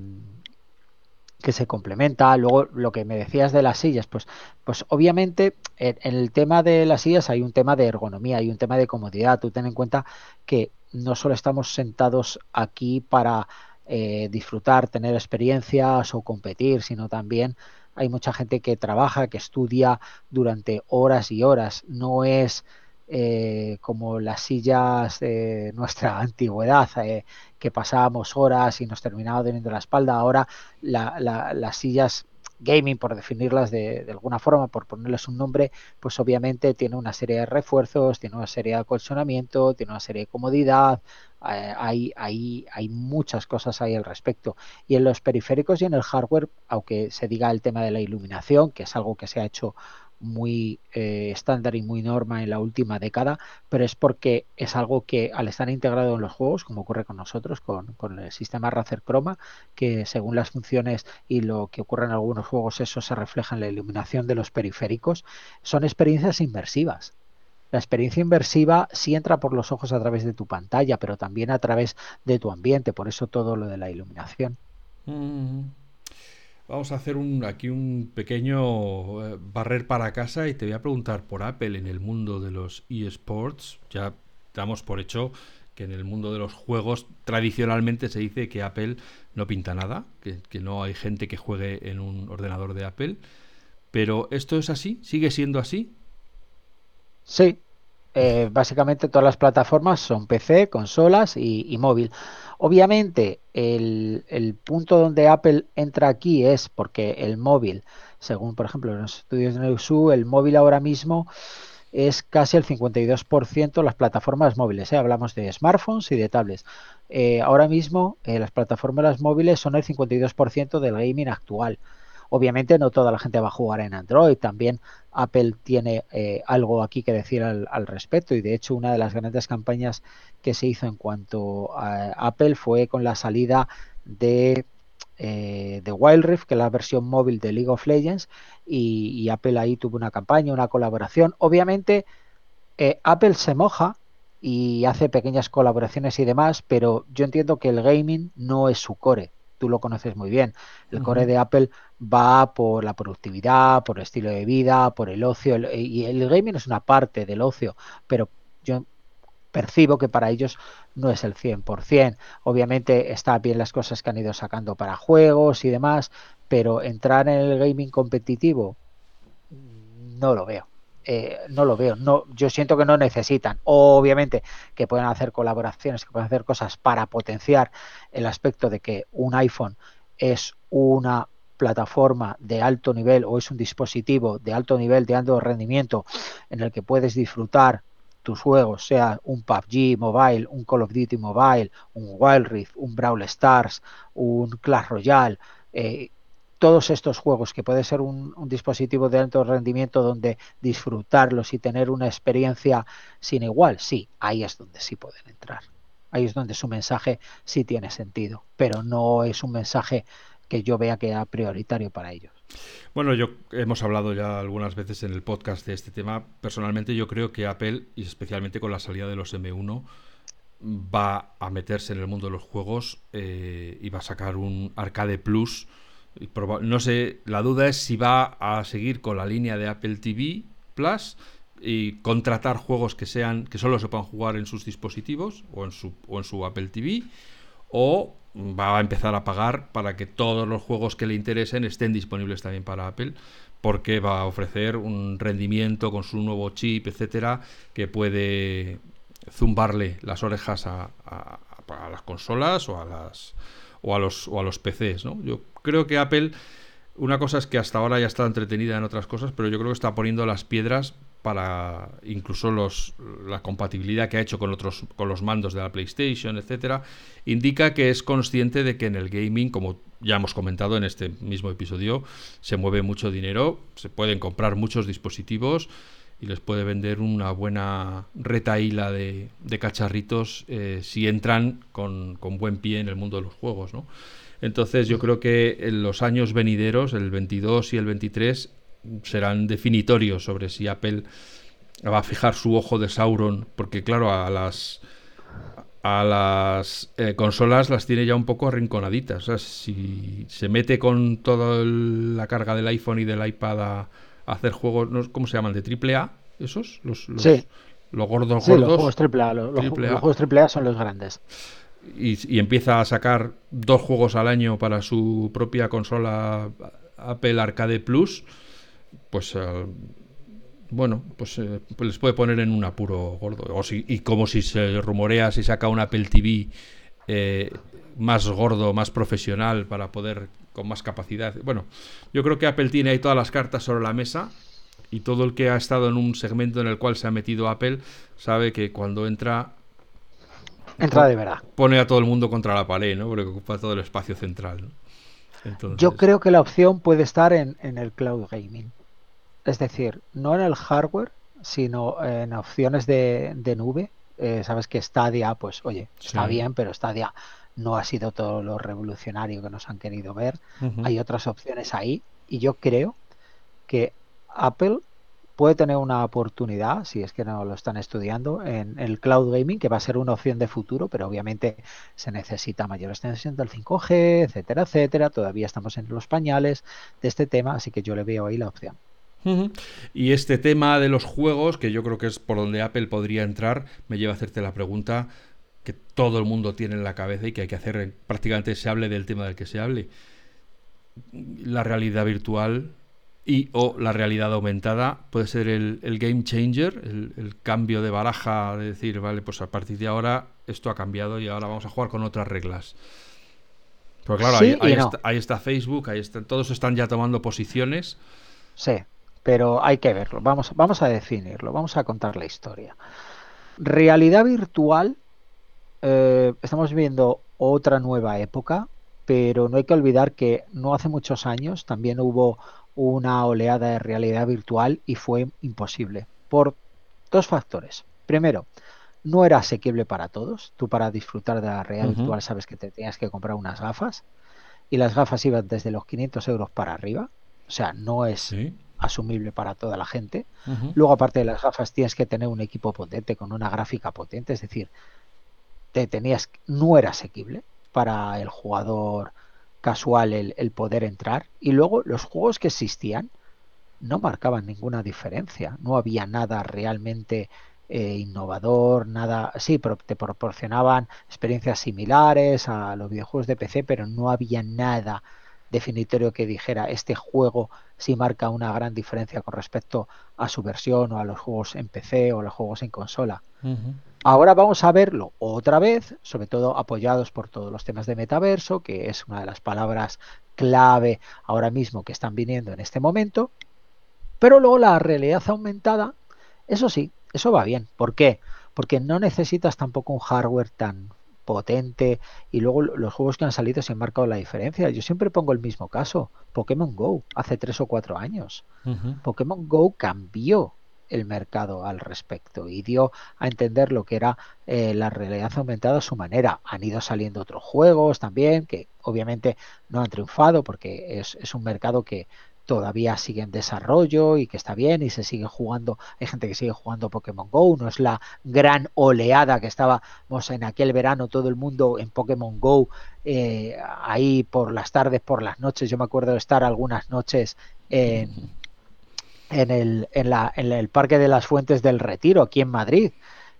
que se complementa. Luego, lo que me decías de las sillas, pues, pues obviamente en, el tema de las sillas hay un tema de ergonomía, hay un tema de comodidad. Tú ten en cuenta que no solo estamos sentados aquí para eh, disfrutar, tener experiencias o competir, sino también hay mucha gente que trabaja, que estudia durante horas y horas. No es eh, como las sillas de nuestra antigüedad, eh, que pasábamos horas y nos terminaba doliendo la espalda. Ahora las sillas gaming, por definirlas de, alguna forma, por ponerles un nombre, pues obviamente tiene una serie de refuerzos, tiene una serie de acolchonamiento, tiene una serie de comodidad, eh, hay, hay, hay muchas cosas ahí al respecto. Y en los periféricos y en el hardware, aunque se diga el tema de la iluminación, que es algo que se ha hecho muy eh, estándar y muy norma en la última década, pero es porque es algo que al estar integrado en los juegos, como ocurre con nosotros, con, el sistema Razer Chroma, que según las funciones y lo que ocurre en algunos juegos, eso se refleja en la iluminación de los periféricos, son experiencias inmersivas. La experiencia inversiva sí entra por los ojos a través de tu pantalla, pero también a través de tu ambiente, por eso todo lo de la iluminación. Mm. Vamos a hacer un, aquí un pequeño eh, barrer para casa y te voy a preguntar por Apple en el mundo de los eSports. Ya damos por hecho que en el mundo de los juegos tradicionalmente se dice que Apple no pinta nada, que, no hay gente que juegue en un ordenador de Apple. Pero ¿esto es así? ¿Sigue siendo así? Sí, eh, básicamente todas las plataformas son PC, consolas y móvil. Obviamente, el, punto donde Apple entra aquí es porque el móvil, según por ejemplo en los estudios de Neusu, el móvil ahora mismo es casi el 52% las plataformas móviles. ¿eh? Hablamos de smartphones y de tablets. Eh, ahora mismo las plataformas móviles son el 52% del gaming actual. Obviamente no toda la gente va a jugar en Android, también Apple tiene eh, algo aquí que decir al, respecto y de hecho una de las grandes campañas que se hizo en cuanto a Apple fue con la salida de, eh, Wild Rift, que es la versión móvil de League of Legends y, Apple ahí tuvo una campaña, una colaboración. Obviamente eh, Apple se moja y hace pequeñas colaboraciones y demás, pero yo entiendo que el gaming no es su core tú lo conoces muy bien. El core de Apple va por la productividad, por el estilo de vida, por el ocio, y el gaming es una parte del ocio, pero yo percibo que para ellos no es el 100%. Obviamente está bien las cosas que han ido sacando para juegos y demás, pero entrar en el gaming competitivo no lo veo. Eh, no lo veo. No, yo siento que no necesitan. Obviamente que pueden hacer colaboraciones, que pueden hacer cosas para potenciar el aspecto de que un iPhone es una plataforma de alto nivel o es un dispositivo de alto nivel, de alto rendimiento, en el que puedes disfrutar tus juegos, sea un PUBG Mobile, un Call of Duty Mobile, un Wild Rift, un Brawl Stars, un Clash Royale, eh, todos estos juegos, que puede ser un, dispositivo de alto rendimiento donde disfrutarlos y tener una experiencia sin igual, sí, ahí es donde sí pueden entrar. Ahí es donde su mensaje sí tiene sentido, pero no es un mensaje que yo vea que sea prioritario para ellos. Bueno, yo hemos hablado ya algunas veces en el podcast de este tema. Personalmente yo creo que Apple, y especialmente con la salida de los M1, va a meterse en el mundo de los juegos eh, y va a sacar un Arcade Plus. No sé, la duda es si va a seguir con la línea de Apple TV Plus y contratar juegos que sean que solo se puedan jugar en sus dispositivos o en su, o en su Apple TV o va a empezar a pagar para que todos los juegos que le interesen estén disponibles también para Apple porque va a ofrecer un rendimiento con su nuevo chip, etcétera, que puede zumbarle las orejas a, las consolas o a las o a los o a los PCs, ¿no? Yo creo que Apple una cosa es que hasta ahora ya está entretenida en otras cosas, pero yo creo que está poniendo las piedras para incluso los, la compatibilidad que ha hecho con otros con los mandos de la PlayStation, etcétera, indica que es consciente de que en el gaming, como ya hemos comentado en este mismo episodio, se mueve mucho dinero, se pueden comprar muchos dispositivos y les puede vender una buena retaíla de, de cacharritos eh, si entran con, con, buen pie en el mundo de los juegos, ¿no? Entonces yo creo que en los años venideros, el 22 y el 23, serán definitorios sobre si Apple va a fijar su ojo de Sauron, porque claro, a las a las eh, consolas las tiene ya un poco arrinconaditas. O sea, si se mete con toda la carga del iPhone y del iPad a, hacer juegos, ¿no? ¿cómo se llaman? ¿De triple A? ¿Esos? Los, los, sí. los gordos sí, Los juegos triple A, los, juegos triple A son los grandes. Y, empieza a sacar dos juegos al año para su propia consola Apple Arcade Plus pues eh, bueno, pues, eh, pues, les puede poner en un apuro gordo. O si, y como si se rumorea si saca un Apple TV eh, más gordo, más profesional para poder con más capacidad. Bueno, yo creo que Apple tiene ahí todas las cartas sobre la mesa y todo el que ha estado en un segmento en el cual se ha metido Apple sabe que cuando entra entra de verdad. Pone a todo el mundo contra la pared, ¿no? Porque ocupa todo el espacio central. Yo creo que la opción puede estar en, en el cloud gaming. Es decir, no en el hardware, sino en opciones de, nube. Eh, sabes que Stadia, pues oye, está bien, pero Stadia no ha sido todo lo revolucionario que nos han querido ver. Hay otras opciones ahí y yo creo que Apple puede tener una oportunidad, si es que no lo están estudiando, en el cloud gaming, que va a ser una opción de futuro, pero obviamente se necesita mayor extensión del 5G, etcétera, etcétera. Todavía estamos en los pañales de este tema, así que yo le veo ahí la opción. Y este tema de los juegos, que yo creo que es por donde Apple podría entrar, me lleva a hacerte la pregunta que todo el mundo tiene en la cabeza y que hay que hacer prácticamente se hable del tema del que se hable. La realidad virtual y o la realidad aumentada puede ser el, game changer, el, cambio de baraja de decir, vale, pues a partir de ahora esto ha cambiado y ahora vamos a jugar con otras reglas. Pero claro, ahí, está, Facebook, ahí está, todos están ya tomando posiciones. Sí pero hay que verlo. Vamos, vamos a definirlo, vamos a contar la historia. Realidad virtual, eh, estamos viendo otra nueva época, pero no hay que olvidar que no hace muchos años también hubo una oleada de realidad virtual y fue imposible por dos factores. Primero, no era asequible para todos. Tú para disfrutar de la realidad virtual sabes que te tenías que comprar unas gafas y las gafas iban desde los 500 euros para arriba. O sea, no es asumible para toda la gente. Luego, aparte de las gafas, tienes que tener un equipo potente con una gráfica potente, es decir, te tenías, no era asequible para el jugador casual el, poder entrar. Y luego los juegos que existían no marcaban ninguna diferencia, no había nada realmente eh, innovador, nada, sí, pero te proporcionaban experiencias similares a los videojuegos de PC, pero no había nada definitorio que dijera este juego sí marca una gran diferencia con respecto a su versión o a los juegos en PC o los juegos en consola. Ahora vamos a verlo otra vez, sobre todo apoyados por todos los temas de metaverso, que es una de las palabras clave ahora mismo que están viniendo en este momento. Pero luego la realidad aumentada, eso sí, eso va bien. ¿Por qué? Porque no necesitas tampoco un hardware tan potente y luego los juegos que han salido se han marcado la diferencia. Yo siempre pongo el mismo caso, Pokémon Go, hace tres o cuatro años. Pokémon Go cambió el mercado al respecto y dio a entender lo que era eh, la realidad aumentada a su manera. Han ido saliendo otros juegos también que obviamente no han triunfado porque es, un mercado que todavía sigue en desarrollo y que está bien y se sigue jugando, hay gente que sigue jugando Pokémon Go, no es la gran oleada que estábamos en aquel verano todo el mundo en Pokémon Go eh, ahí por las tardes, por las noches, yo me acuerdo de estar algunas noches en, en, el, en, la, en el Parque de las Fuentes del Retiro, aquí en Madrid,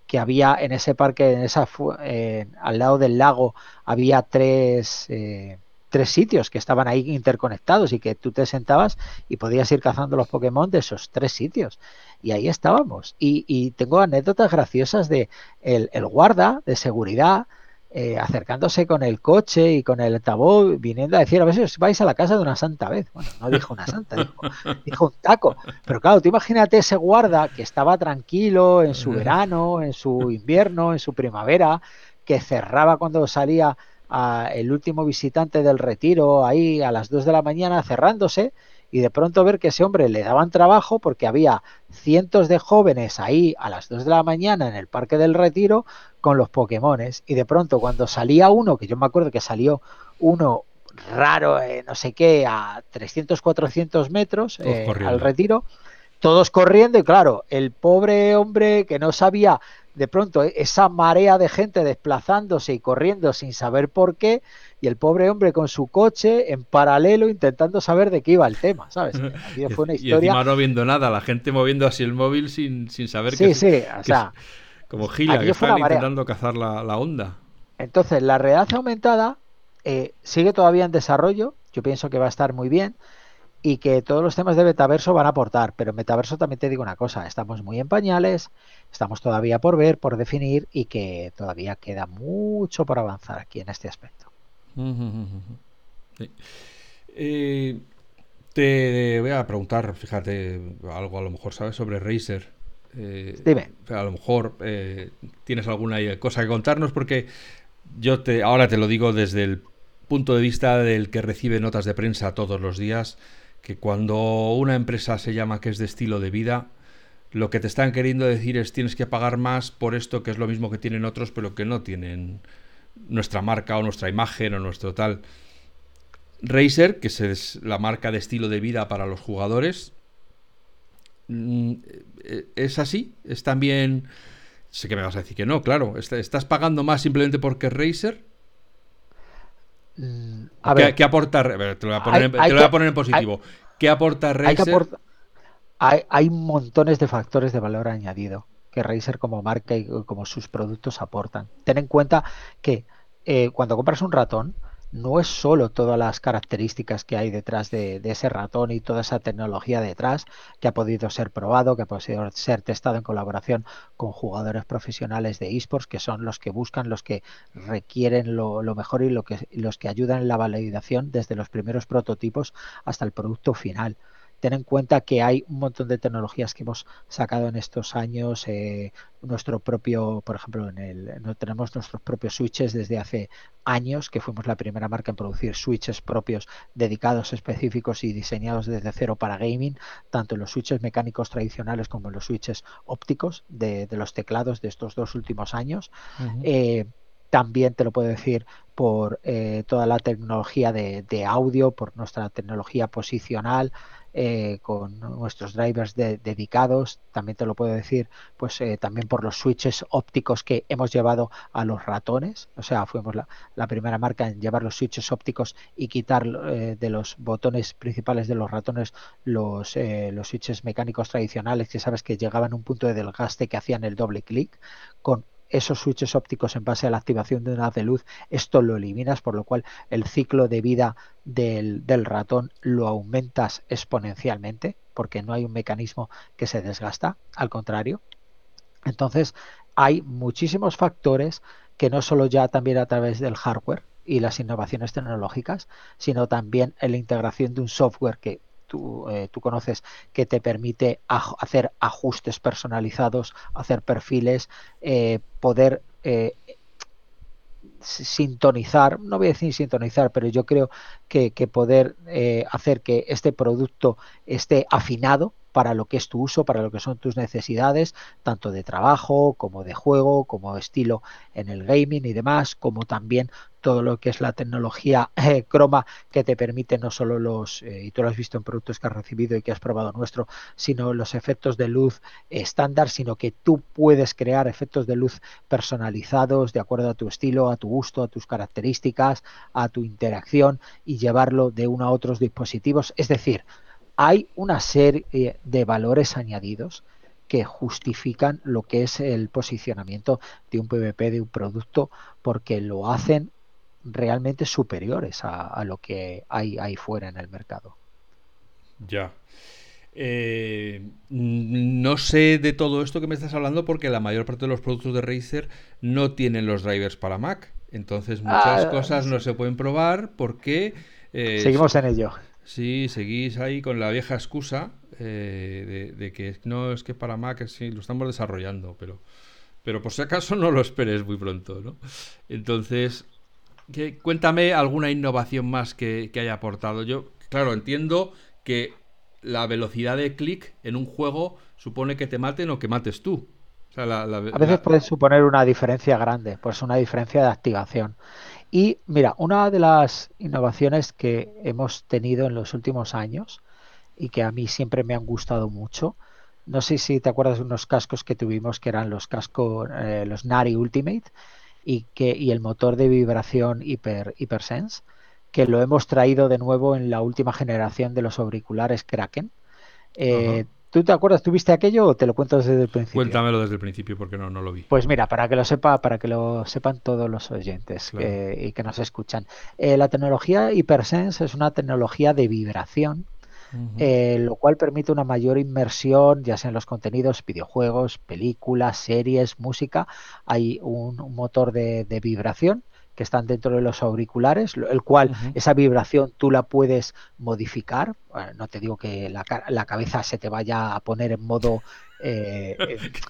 que había en ese parque, en esa, eh, al lado del lago, había tres... Eh, tres sitios que estaban ahí interconectados y que tú te sentabas y podías ir cazando los Pokémon de esos tres sitios. Y ahí estábamos. Y, tengo anécdotas graciosas de el, guarda de seguridad eh, acercándose con el coche y con el altavoz, viniendo a decir, a ver si os vais a la casa de una santa vez. Bueno, no dijo una santa, dijo, dijo un taco. Pero claro, tú imagínate ese guarda que estaba tranquilo en su verano, en su invierno, en su primavera, que cerraba cuando salía el último visitante del retiro ahí a las 2 de la mañana cerrándose y de pronto ver que ese hombre le daban trabajo porque había cientos de jóvenes ahí a las 2 de la mañana en el parque del retiro con los Pokémones. Y de pronto cuando salía uno, que yo me acuerdo que salió uno raro, eh, no sé qué, a 300, 400 metros eh, al retiro, todos corriendo y claro, el pobre hombre que no sabía de pronto e-, esa marea de gente desplazándose y corriendo sin saber por qué, y el pobre hombre con su coche en paralelo intentando saber de qué iba el tema, ¿sabes? fue una historia... Y encima no viendo nada, la gente moviendo así el móvil sin, sin saber sí, Sí, o sea... como Gila, que están intentando cazar la, onda. Entonces, la realidad aumentada eh, sigue todavía en desarrollo, yo pienso que va a estar muy bien, y que todos los temas de metaverso van a aportar, pero metaverso también te digo una cosa, estamos muy en pañales, estamos todavía por ver, por definir y que todavía queda mucho por avanzar aquí en este aspecto. Eh, te voy a preguntar, fíjate, algo a lo mejor sabes sobre Razer. Eh, Dime. A lo mejor eh, tienes alguna cosa que contarnos porque yo te ahora te lo digo desde el punto de vista del que recibe notas de prensa todos los días que cuando una empresa se llama que es de estilo de vida, lo que te están queriendo decir es tienes que pagar más por esto que es lo mismo que tienen otros, pero que no tienen nuestra marca o nuestra imagen o nuestro tal. Razer, que es la marca de estilo de vida para los jugadores, mm, ¿es así? ¿Es también... Sé que me vas a decir que no, claro. ¿Estás pagando más simplemente porque es Razer? Mm, ¿Qué, aporta? Te lo voy a poner, en positivo. ¿Qué aporta Razer? Hay, hay, montones de factores de valor añadido que Razer como marca y como sus productos aportan. Ten en cuenta que eh, cuando compras un ratón, no es solo todas las características que hay detrás de, ese ratón y toda esa tecnología detrás que ha podido ser probado, que ha podido ser testado en colaboración con jugadores profesionales de esports, que son los que buscan, los que requieren lo, mejor y los que ayudan en la validación desde los primeros prototipos hasta el producto final ten en cuenta que hay un montón de tecnologías que hemos sacado en estos años. Eh, nuestro propio, por ejemplo, en el, no tenemos nuestros propios switches desde hace años, que fuimos la primera marca en producir switches propios dedicados, específicos y diseñados desde cero para gaming, tanto en los switches mecánicos tradicionales como en los switches ópticos de, los teclados de estos dos últimos años. Eh, también te lo puedo decir por eh, toda la tecnología de, audio, por nuestra tecnología posicional, eh, con nuestros drivers dedicados, también te lo puedo decir, pues eh, también por los switches ópticos que hemos llevado a los ratones, o sea, fuimos la, primera marca en llevar los switches ópticos y quitar eh, de los botones principales de los ratones los, los switches mecánicos tradicionales que sabes que llegaban a un punto de desgaste que hacían el doble clic, con esos switches ópticos en base a la activación de una haz de luz, esto lo eliminas, por lo cual el ciclo de vida del, del ratón lo aumentas exponencialmente, porque no hay un mecanismo que se desgasta, al contrario. Entonces, hay muchísimos factores que no solo ya también a través del hardware y las innovaciones tecnológicas, sino también en la integración de un software que tú, eh, tú conoces que te permite hacer ajustes personalizados, hacer perfiles, eh, poder eh, sintonizar, no voy a decir sintonizar, pero yo creo que poder hacer que este producto esté afinado para lo que es tu uso, para lo que son tus necesidades, tanto de trabajo como de juego, como estilo en el gaming y demás, como también todo lo que es la tecnología eh, croma que te permite no solo los, eh, y tú lo has visto en productos que has recibido y que has probado nuestro, sino los efectos de luz estándar, sino que tú puedes crear efectos de luz personalizados de acuerdo a tu estilo, a tu gusto, a tus características, a tu interacción y llevarlo de uno a otros dispositivos. Es decir, hay una serie de valores añadidos que justifican lo que es el posicionamiento de un PVP, de un producto, porque lo hacen realmente superiores a, lo que hay ahí fuera en el mercado. Ya. Eh, no sé de todo esto que me estás hablando porque la mayor parte de los productos de Razer no tienen los drivers para Mac. Entonces muchas ah, cosas no se pueden probar porque... Eh, seguimos en ello. Sí, seguís ahí con la vieja excusa eh, de, que no es que para Mac sí, lo estamos desarrollando, pero, pero por si acaso no lo esperes muy pronto, ¿no? Entonces, cuéntame alguna innovación más que, haya aportado. Yo, claro, entiendo que la velocidad de clic en un juego supone que te maten o que mates tú. a veces puede suponer una diferencia grande, pues una diferencia de activación. Y mira, una de las innovaciones que hemos tenido en los últimos años y que a mí siempre me han gustado mucho, no sé si te acuerdas de unos cascos que tuvimos que eran los cascos, eh, los Nari Ultimate y, que, y el motor de vibración Hyper, HyperSense, que lo hemos traído de nuevo en la última generación de los auriculares Kraken. Eh, ¿Tú te acuerdas? ¿Tuviste aquello o te lo cuento desde el principio? Cuéntamelo desde el principio porque no, no lo vi. Pues mira, para que lo sepa, para que lo sepan todos los oyentes y que nos escuchan. Eh, la tecnología HyperSense es una tecnología de vibración, eh, lo cual permite una mayor inmersión, ya sea en los contenidos, videojuegos, películas, series, música. Hay un, motor de vibración que están dentro de los auriculares, el cual esa vibración tú la puedes modificar. no te digo que la, la, cabeza se te vaya a poner en modo eh,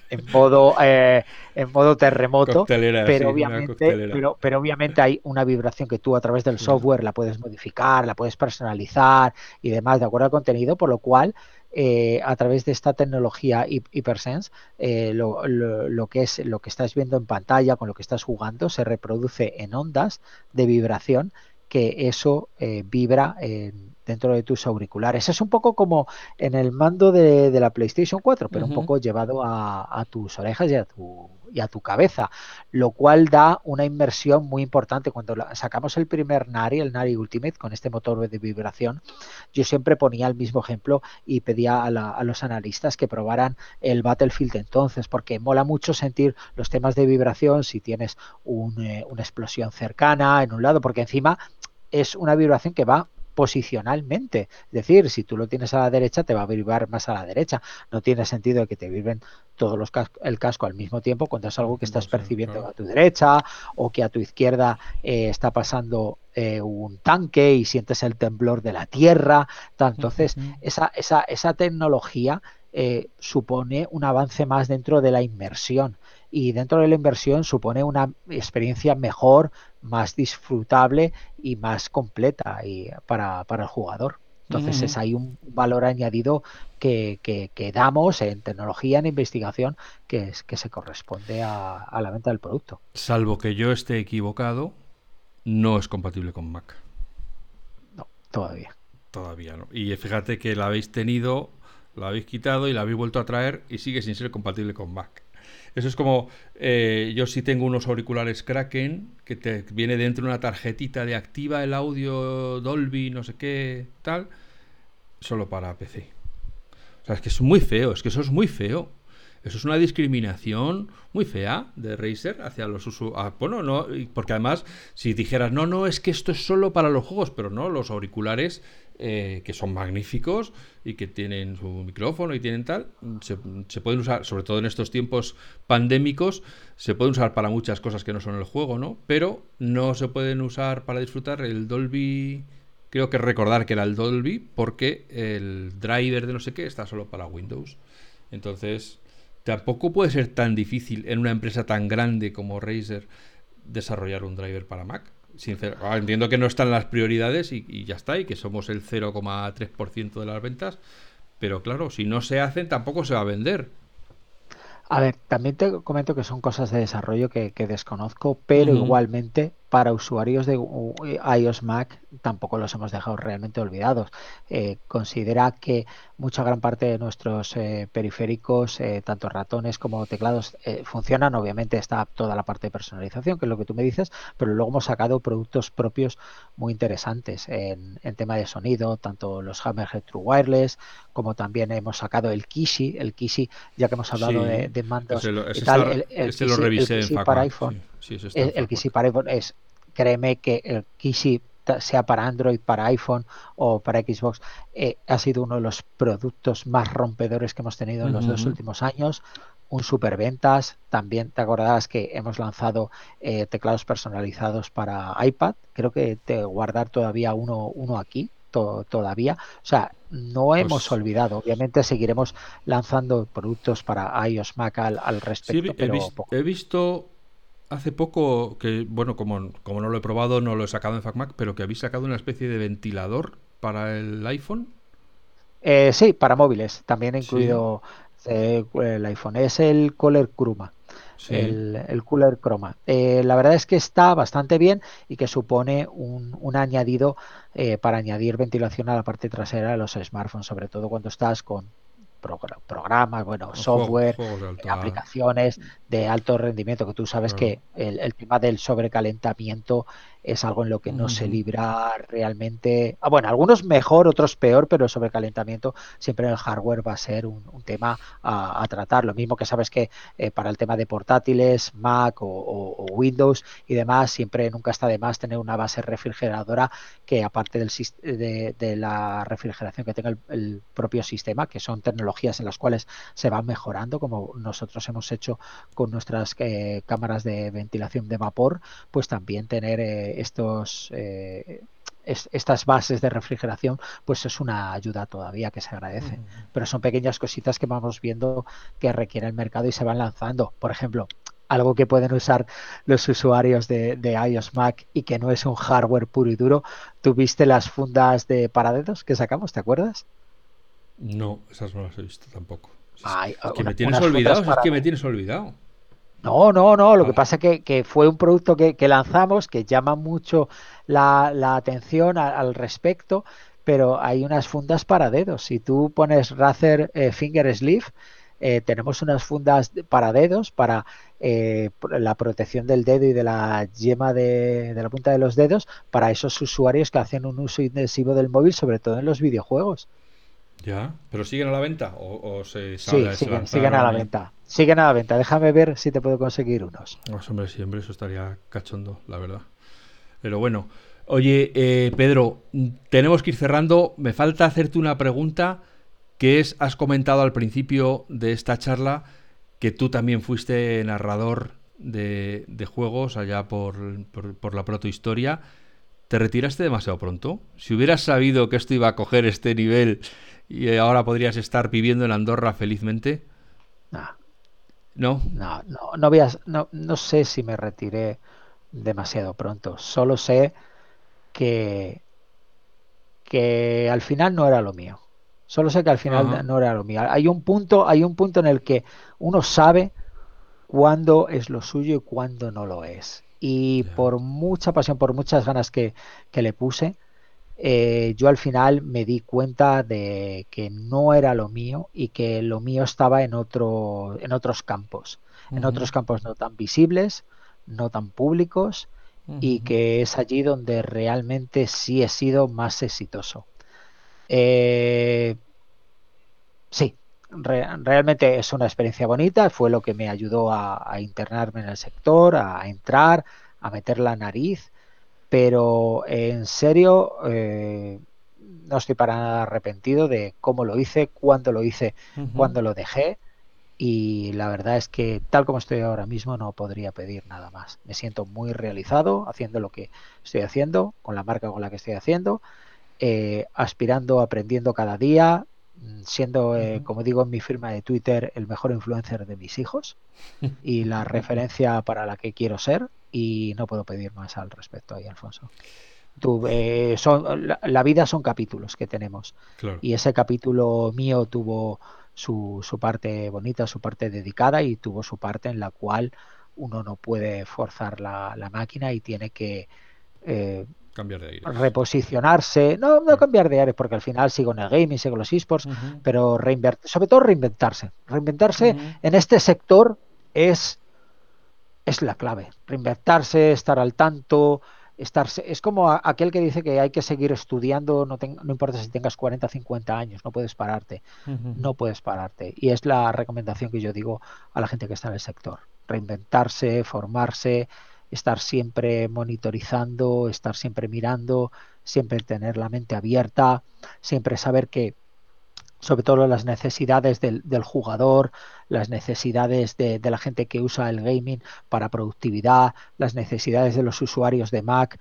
en, modo eh, en modo terremoto, pero obviamente, pero, pero, obviamente hay una vibración que tú a través del software la puedes modificar, la puedes personalizar y demás de acuerdo al contenido, por lo cual eh, a través de esta tecnología HyperSense, eh, lo, que es lo que estás viendo en pantalla, con lo que estás jugando, se reproduce en ondas de vibración que eso eh, vibra dentro de tus auriculares. Es un poco como en el mando de, la PlayStation 4, pero un poco llevado a, tus orejas y a tu, y a tu cabeza, lo cual da una inmersión muy importante. Cuando sacamos el primer Nari, el Nari Ultimate, con este motor de vibración, yo siempre ponía el mismo ejemplo y pedía a, los analistas que probaran el Battlefield entonces, porque mola mucho sentir los temas de vibración si tienes eh, una explosión cercana en un lado, porque encima es una vibración que va posicionalmente. Es decir, si tú lo tienes a la derecha, te va a vibrar más a la derecha. No tiene sentido que te vibren todos los el casco al mismo tiempo cuando es algo que estás percibiendo a tu derecha o que a tu izquierda eh, está pasando eh, un tanque y sientes el temblor de la tierra. Entonces, esa, esa, esa tecnología eh, supone un avance más dentro de la inmersión y dentro de la inversión supone una experiencia mejor, más disfrutable y más completa y para, el jugador. Entonces es ahí un valor añadido que, que, damos en tecnología, en investigación, que, es, que se corresponde a, la venta del producto. Salvo que yo esté equivocado, no es compatible con Mac. No, todavía. Todavía no. Y fíjate que la habéis tenido, la habéis quitado y la habéis vuelto a traer y sigue sin ser compatible con Mac. Eso es como, eh, yo sí tengo unos auriculares Kraken, que te viene dentro una tarjetita de activa el audio Dolby, no sé qué, tal, solo para PC. O sea, es que es muy feo, es que eso es muy feo. Eso es una discriminación muy fea de Razer hacia los usuarios. Bueno, no, porque además, si dijeras, no, no, es que esto es solo para los juegos, pero no, los auriculares eh, que son magníficos y que tienen su micrófono y tienen tal, se, se, pueden usar, sobre todo en estos tiempos pandémicos, se pueden usar para muchas cosas que no son el juego, ¿no? Pero no se pueden usar para disfrutar el Dolby creo que recordar que era el Dolby porque el driver de no sé qué está solo para Windows. Entonces, tampoco puede ser tan difícil en una empresa tan grande como Razer desarrollar un driver para Mac. Ah, entiendo que no están las prioridades y, y ya está, y que somos el 0,3% de las ventas, pero claro, si no se hacen tampoco se va a vender. A ver, también te comento que son cosas de desarrollo que, desconozco, pero igualmente para usuarios de iOS Mac tampoco los hemos dejado realmente olvidados. Eh, considera que mucha gran parte de nuestros eh, periféricos, eh, tanto ratones como teclados, funcionan. Obviamente está toda la parte de personalización, que es lo que tú me dices, pero luego hemos sacado productos propios muy interesantes en, tema de sonido, tanto los Hammerhead True Wireless, como también hemos sacado el Kishi, el Kishi, ya que hemos hablado de, mandos y tal, el, Kishi, para iPhone. El Kishi para iPhone es créeme que el Kishi sea para Android, para iPhone o para Xbox, eh, ha sido uno de los productos más rompedores que hemos tenido en los dos últimos años. Un superventas. También te acordarás que hemos lanzado eh, teclados personalizados para iPad. Creo que te guardar todavía uno, uno aquí. todavía. O sea, no pues hemos olvidado. Obviamente seguiremos lanzando productos para iOS Mac al, respecto. pero he visto hace poco, que bueno, como, como no lo he probado, no lo he sacado en FacMac, pero que habéis sacado una especie de ventilador para el iPhone. Eh, sí, para móviles, también he incluido eh, el iPhone. Es el Cooler Chroma. El, Cooler Chroma. Eh, la verdad es que está bastante bien y que supone un, un añadido para añadir ventilación a la parte trasera de los smartphones, sobre todo cuando estás con programas, bueno, software, aplicaciones de alto rendimiento, que tú sabes que el, el, tema del sobrecalentamiento es algo en lo que no se libra realmente. Ah, bueno, algunos mejor, otros peor, pero el sobrecalentamiento siempre en el hardware va a ser un, tema a, tratar. Lo mismo que sabes que eh, para el tema de portátiles, Mac o, Windows y demás, siempre nunca está de más tener una base refrigeradora que aparte del, de, de la refrigeración que tenga el, propio sistema, que son tecnologías en las cuales se van mejorando, como nosotros hemos hecho con nuestras eh, cámaras de ventilación de vapor, pues también tener eh, estos eh, estas bases de refrigeración, pues es una ayuda todavía que se agradece. Pero son pequeñas cositas que vamos viendo que requiere el mercado y se van lanzando. Por ejemplo, algo que pueden usar los usuarios de, iOS Mac y que no es un hardware puro y duro. ¿Tuviste las fundas de paradedos que sacamos? ¿Te acuerdas? No, esas no las he visto tampoco. es que me tienes olvidado, es que me tienes olvidado. No, no, no. Lo que pasa es que, fue un producto que, lanzamos que llama mucho la, atención al respecto, pero hay unas fundas para dedos. Si tú pones Razer eh, Finger Sleeve, eh, tenemos unas fundas para dedos para eh, la protección del dedo y de la yema de, la punta de los dedos para esos usuarios que hacen un uso intensivo del móvil, sobre todo en los videojuegos. Ya, pero siguen a la venta o, se sí, siguen, siguen a la venta. Siguen a la venta. Déjame ver si te puedo conseguir unos. Pues hombre, siempre eso estaría cachondo, la verdad. Pero bueno, oye, eh, Pedro, tenemos que ir cerrando. Me falta hacerte una pregunta que es, has comentado al principio de esta charla que tú también fuiste narrador de, juegos allá por, por, por la protohistoria. ¿Te retiraste demasiado pronto? Si hubieras sabido que esto iba a coger este nivel y ahora podrías estar viviendo en Andorra felizmente. No. ¿No? No, no, no, sé si me retiré demasiado pronto. Solo sé que, que al final no era lo mío. Solo sé que al final no era lo mío. Hay un punto, hay un punto en el que uno sabe cuándo es lo suyo y cuándo no lo es. Y por mucha pasión, por muchas ganas que, que le puse, eh, yo al final me di cuenta de que no era lo mío y que lo mío estaba en, otro, en otros campos, en otros campos no tan visibles, no tan públicos y que es allí donde realmente sí he sido más exitoso. Eh, sí, realmente es una experiencia bonita, fue lo que me ayudó a, internarme en el sector, a, entrar, a meter la nariz, pero en serio eh, no estoy para nada arrepentido de cómo lo hice, cuándo lo hice, cuándo lo dejé. Y la verdad es que tal como estoy ahora mismo no podría pedir nada más. Me siento muy realizado haciendo lo que estoy haciendo, con la marca con la que estoy haciendo, eh, aspirando, aprendiendo cada día, siendo, eh, como digo en mi firma de Twitter, el mejor influencer de mis hijos y la referencia para la que quiero ser. Y no puedo pedir más al respecto ahí, Alfonso. Eh, son, la, vida son capítulos que tenemos. Y ese capítulo mío tuvo su, su, parte bonita, su parte dedicada y tuvo su parte en la cual uno no puede forzar la, la máquina y tiene que eh, cambiar de aire. reposicionarse, no, no cambiar de aire, porque al final sigo en el gaming, sigo en los esports, pero sobre todo reinventarse. Reinventarse en este sector es, es la clave. Reinventarse, estar al tanto, es como aquel que dice que hay que seguir estudiando, no, no importa si tengas 40 o 50 años, no puedes pararte, no puedes pararte. Y es la recomendación que yo digo a la gente que está en el sector, reinventarse, formarse, estar siempre monitorizando, estar siempre mirando, siempre tener la mente abierta, siempre saber que sobre todo las necesidades del, jugador, las necesidades de, la gente que usa el gaming para productividad, las necesidades de los usuarios de Mac,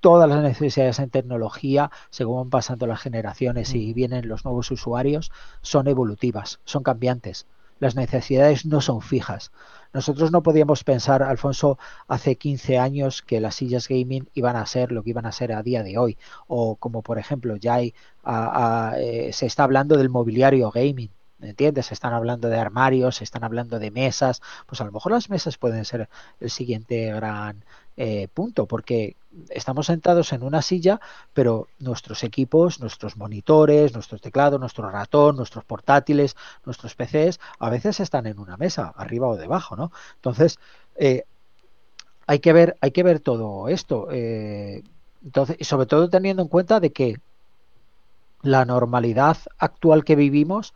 todas las necesidades en tecnología, según van pasando las generaciones y vienen los nuevos usuarios, son evolutivas, son cambiantes. Las necesidades no son fijas. Nosotros no podíamos pensar, Alfonso, hace 15 años que las sillas gaming iban a ser lo que iban a ser a día de hoy. O como por ejemplo, ya hay, eh, se está hablando del mobiliario gaming. ¿Me entiendes? Se están hablando de armarios, se están hablando de mesas. Pues a lo mejor las mesas pueden ser el siguiente gran eh, punto, porque estamos sentados en una silla, pero nuestros equipos, nuestros monitores, nuestros teclados, nuestro ratón, nuestros portátiles, nuestros PCs, a veces están en una mesa, arriba o debajo, ¿no? Entonces, eh, hay que ver, hay que ver todo esto. Eh, entonces, y sobre todo teniendo en cuenta de que la normalidad actual que vivimos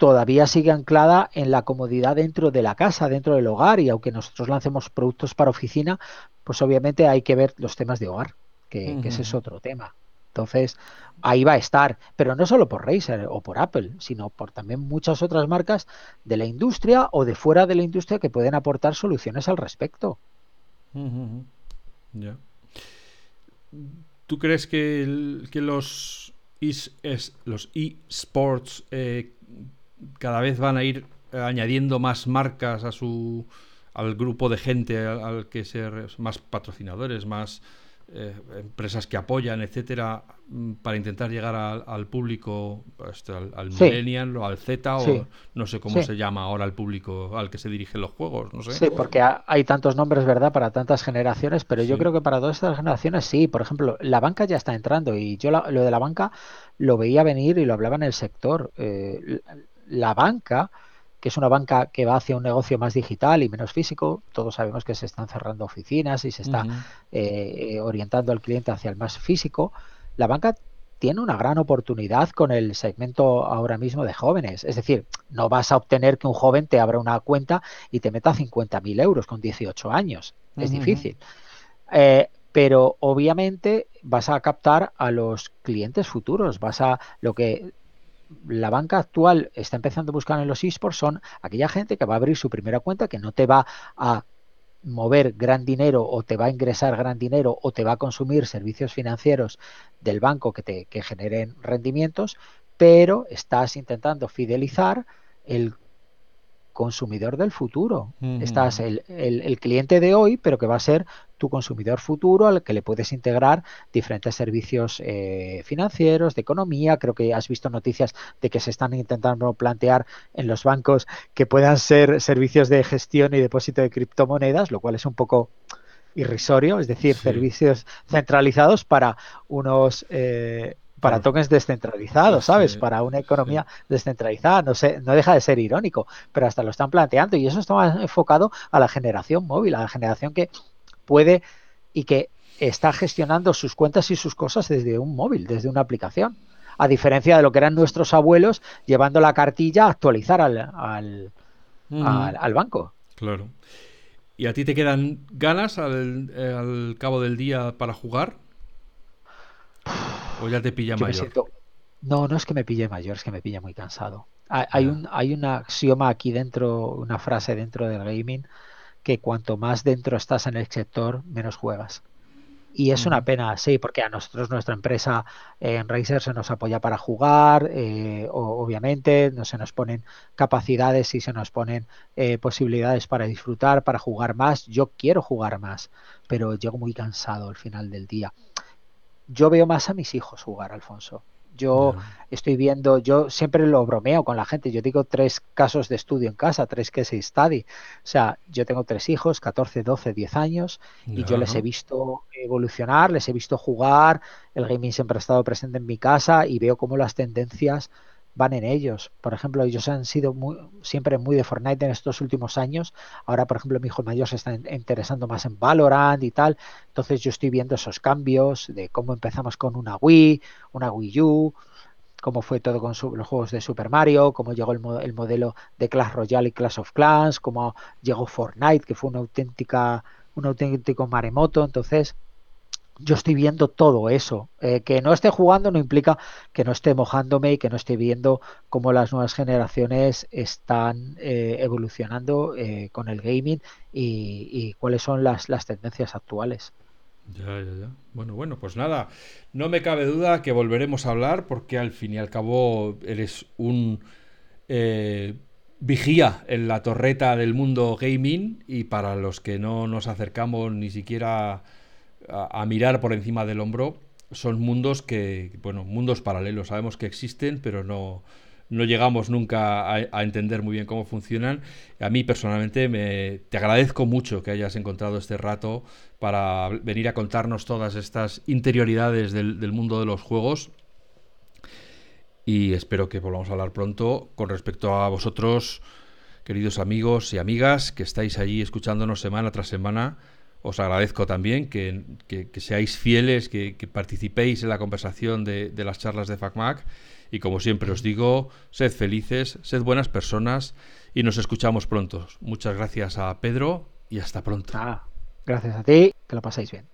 todavía sigue anclada en la comodidad dentro de la casa, dentro del hogar, y aunque nosotros lancemos productos para oficina, pues obviamente hay que ver los temas de hogar, que, ese es otro tema. Entonces, ahí va a estar, pero no solo por Razer o por Apple, sino por también muchas otras marcas de la industria o de fuera de la industria que pueden aportar soluciones al respecto. ¿Tú crees que, que los eSports eh, cada vez van a ir eh, añadiendo más marcas a su al grupo de gente al, que ser más patrocinadores, más eh, empresas que apoyan, etcétera, mm, para intentar llegar al, público, pues, al, millennial o al Z o no sé cómo se llama ahora el público al que se dirigen los juegos, no sé. Sí, porque hay tantos nombres, ¿verdad?, para tantas generaciones, pero yo creo que para todas estas generaciones sí. Por ejemplo, la banca ya está entrando y yo lo de la banca lo veía venir y lo hablaba en el sector. Eh, la banca, que es una banca que va hacia un negocio más digital y menos físico, todos sabemos que se están cerrando oficinas y se está eh, orientando al cliente hacia el más físico, la banca tiene una gran oportunidad con el segmento ahora mismo de jóvenes. Es decir, no vas a obtener que un joven te abra una cuenta y te meta 50.000 euros con 18 años. Es difícil. Eh, pero obviamente vas a captar a los clientes futuros, vas a lo que la banca actual está empezando a buscar en los esports son aquella gente que va a abrir su primera cuenta, que no te va a mover gran dinero o te va a ingresar gran dinero o te va a consumir servicios financieros del banco que te que generen rendimientos, pero estás intentando fidelizar el consumidor del futuro. Estás el, el, cliente de hoy, pero que va a ser tu consumidor futuro al que le puedes integrar diferentes servicios eh, financieros, de economía. Creo que has visto noticias de que se están intentando plantear en los bancos que puedan ser servicios de gestión y depósito de criptomonedas, lo cual es un poco irrisorio, es decir, servicios centralizados para unos eh, para tokens descentralizados, ¿sabes? Para una economía descentralizada. No sé, no deja de ser irónico, pero hasta lo están planteando y eso está enfocado a la generación móvil, a la generación que puede y que está gestionando sus cuentas y sus cosas desde un móvil, desde una aplicación. A diferencia de lo que eran nuestros abuelos llevando la cartilla a actualizar al, al, al, banco. Claro. ¿Y a ti te quedan ganas al, al cabo del día para jugar? ¿O ya te pilla mayor? No, no es que me pille mayor, es que me pilla muy cansado. Hay, un, hay un axioma aquí dentro, una frase dentro del gaming, que cuanto más dentro estás en el sector, menos juegas. Y es una pena, sí, porque a nosotros nuestra empresa en Razer se nos apoya para jugar, eh, obviamente, no se nos ponen capacidades y se nos ponen eh, posibilidades para disfrutar, para jugar más. Yo quiero jugar más, pero llego muy cansado al final del día. Yo veo más a mis hijos jugar, Alfonso. Yo estoy viendo, yo siempre lo bromeo con la gente, yo digo tres casos de estudio en casa, tres que se study. O sea, yo tengo tres hijos, 14, 12, 10 años, y yo les he visto evolucionar, les he visto jugar, el gaming siempre ha estado presente en mi casa y veo cómo las tendencias van en ellos. Por ejemplo, ellos han sido muy, siempre muy de Fortnite en estos últimos años. Ahora, por ejemplo, mi hijo mayor se está interesando más en Valorant y tal. Entonces yo estoy viendo esos cambios de cómo empezamos con una Wii, una Wii U, cómo fue todo con los juegos de Super Mario, cómo llegó el, el, modelo de Clash Royale y Clash of Clans, cómo llegó Fortnite, que fue una auténtica, un auténtico maremoto. Entonces, yo estoy viendo todo eso. Eh, que no esté jugando no implica que no esté mojándome y que no esté viendo cómo las nuevas generaciones están eh, evolucionando eh, con el gaming y, cuáles son las, las, tendencias actuales. Ya, ya, ya. Bueno, bueno, pues nada, no me cabe duda que volveremos a hablar porque al fin y al cabo eres un vigía en la torreta del mundo gaming y para los que no nos acercamos ni siquiera a, mirar por encima del hombro, son mundos que, bueno, mundos paralelos, sabemos que existen, pero no, no llegamos nunca a, entender muy bien cómo funcionan. A mí personalmente me, te agradezco mucho que hayas encontrado este rato para venir a contarnos todas estas interioridades del, del, mundo de los juegos. Y espero que volvamos a hablar pronto con respecto a vosotros, queridos amigos y amigas, que estáis allí escuchándonos semana tras semana os agradezco también que, seáis fieles, que, participéis en la conversación de, las charlas de FacMac. Y como siempre os digo, sed felices, sed buenas personas y nos escuchamos pronto. Muchas gracias a Pedro y hasta pronto. gracias a ti, que lo paséis bien.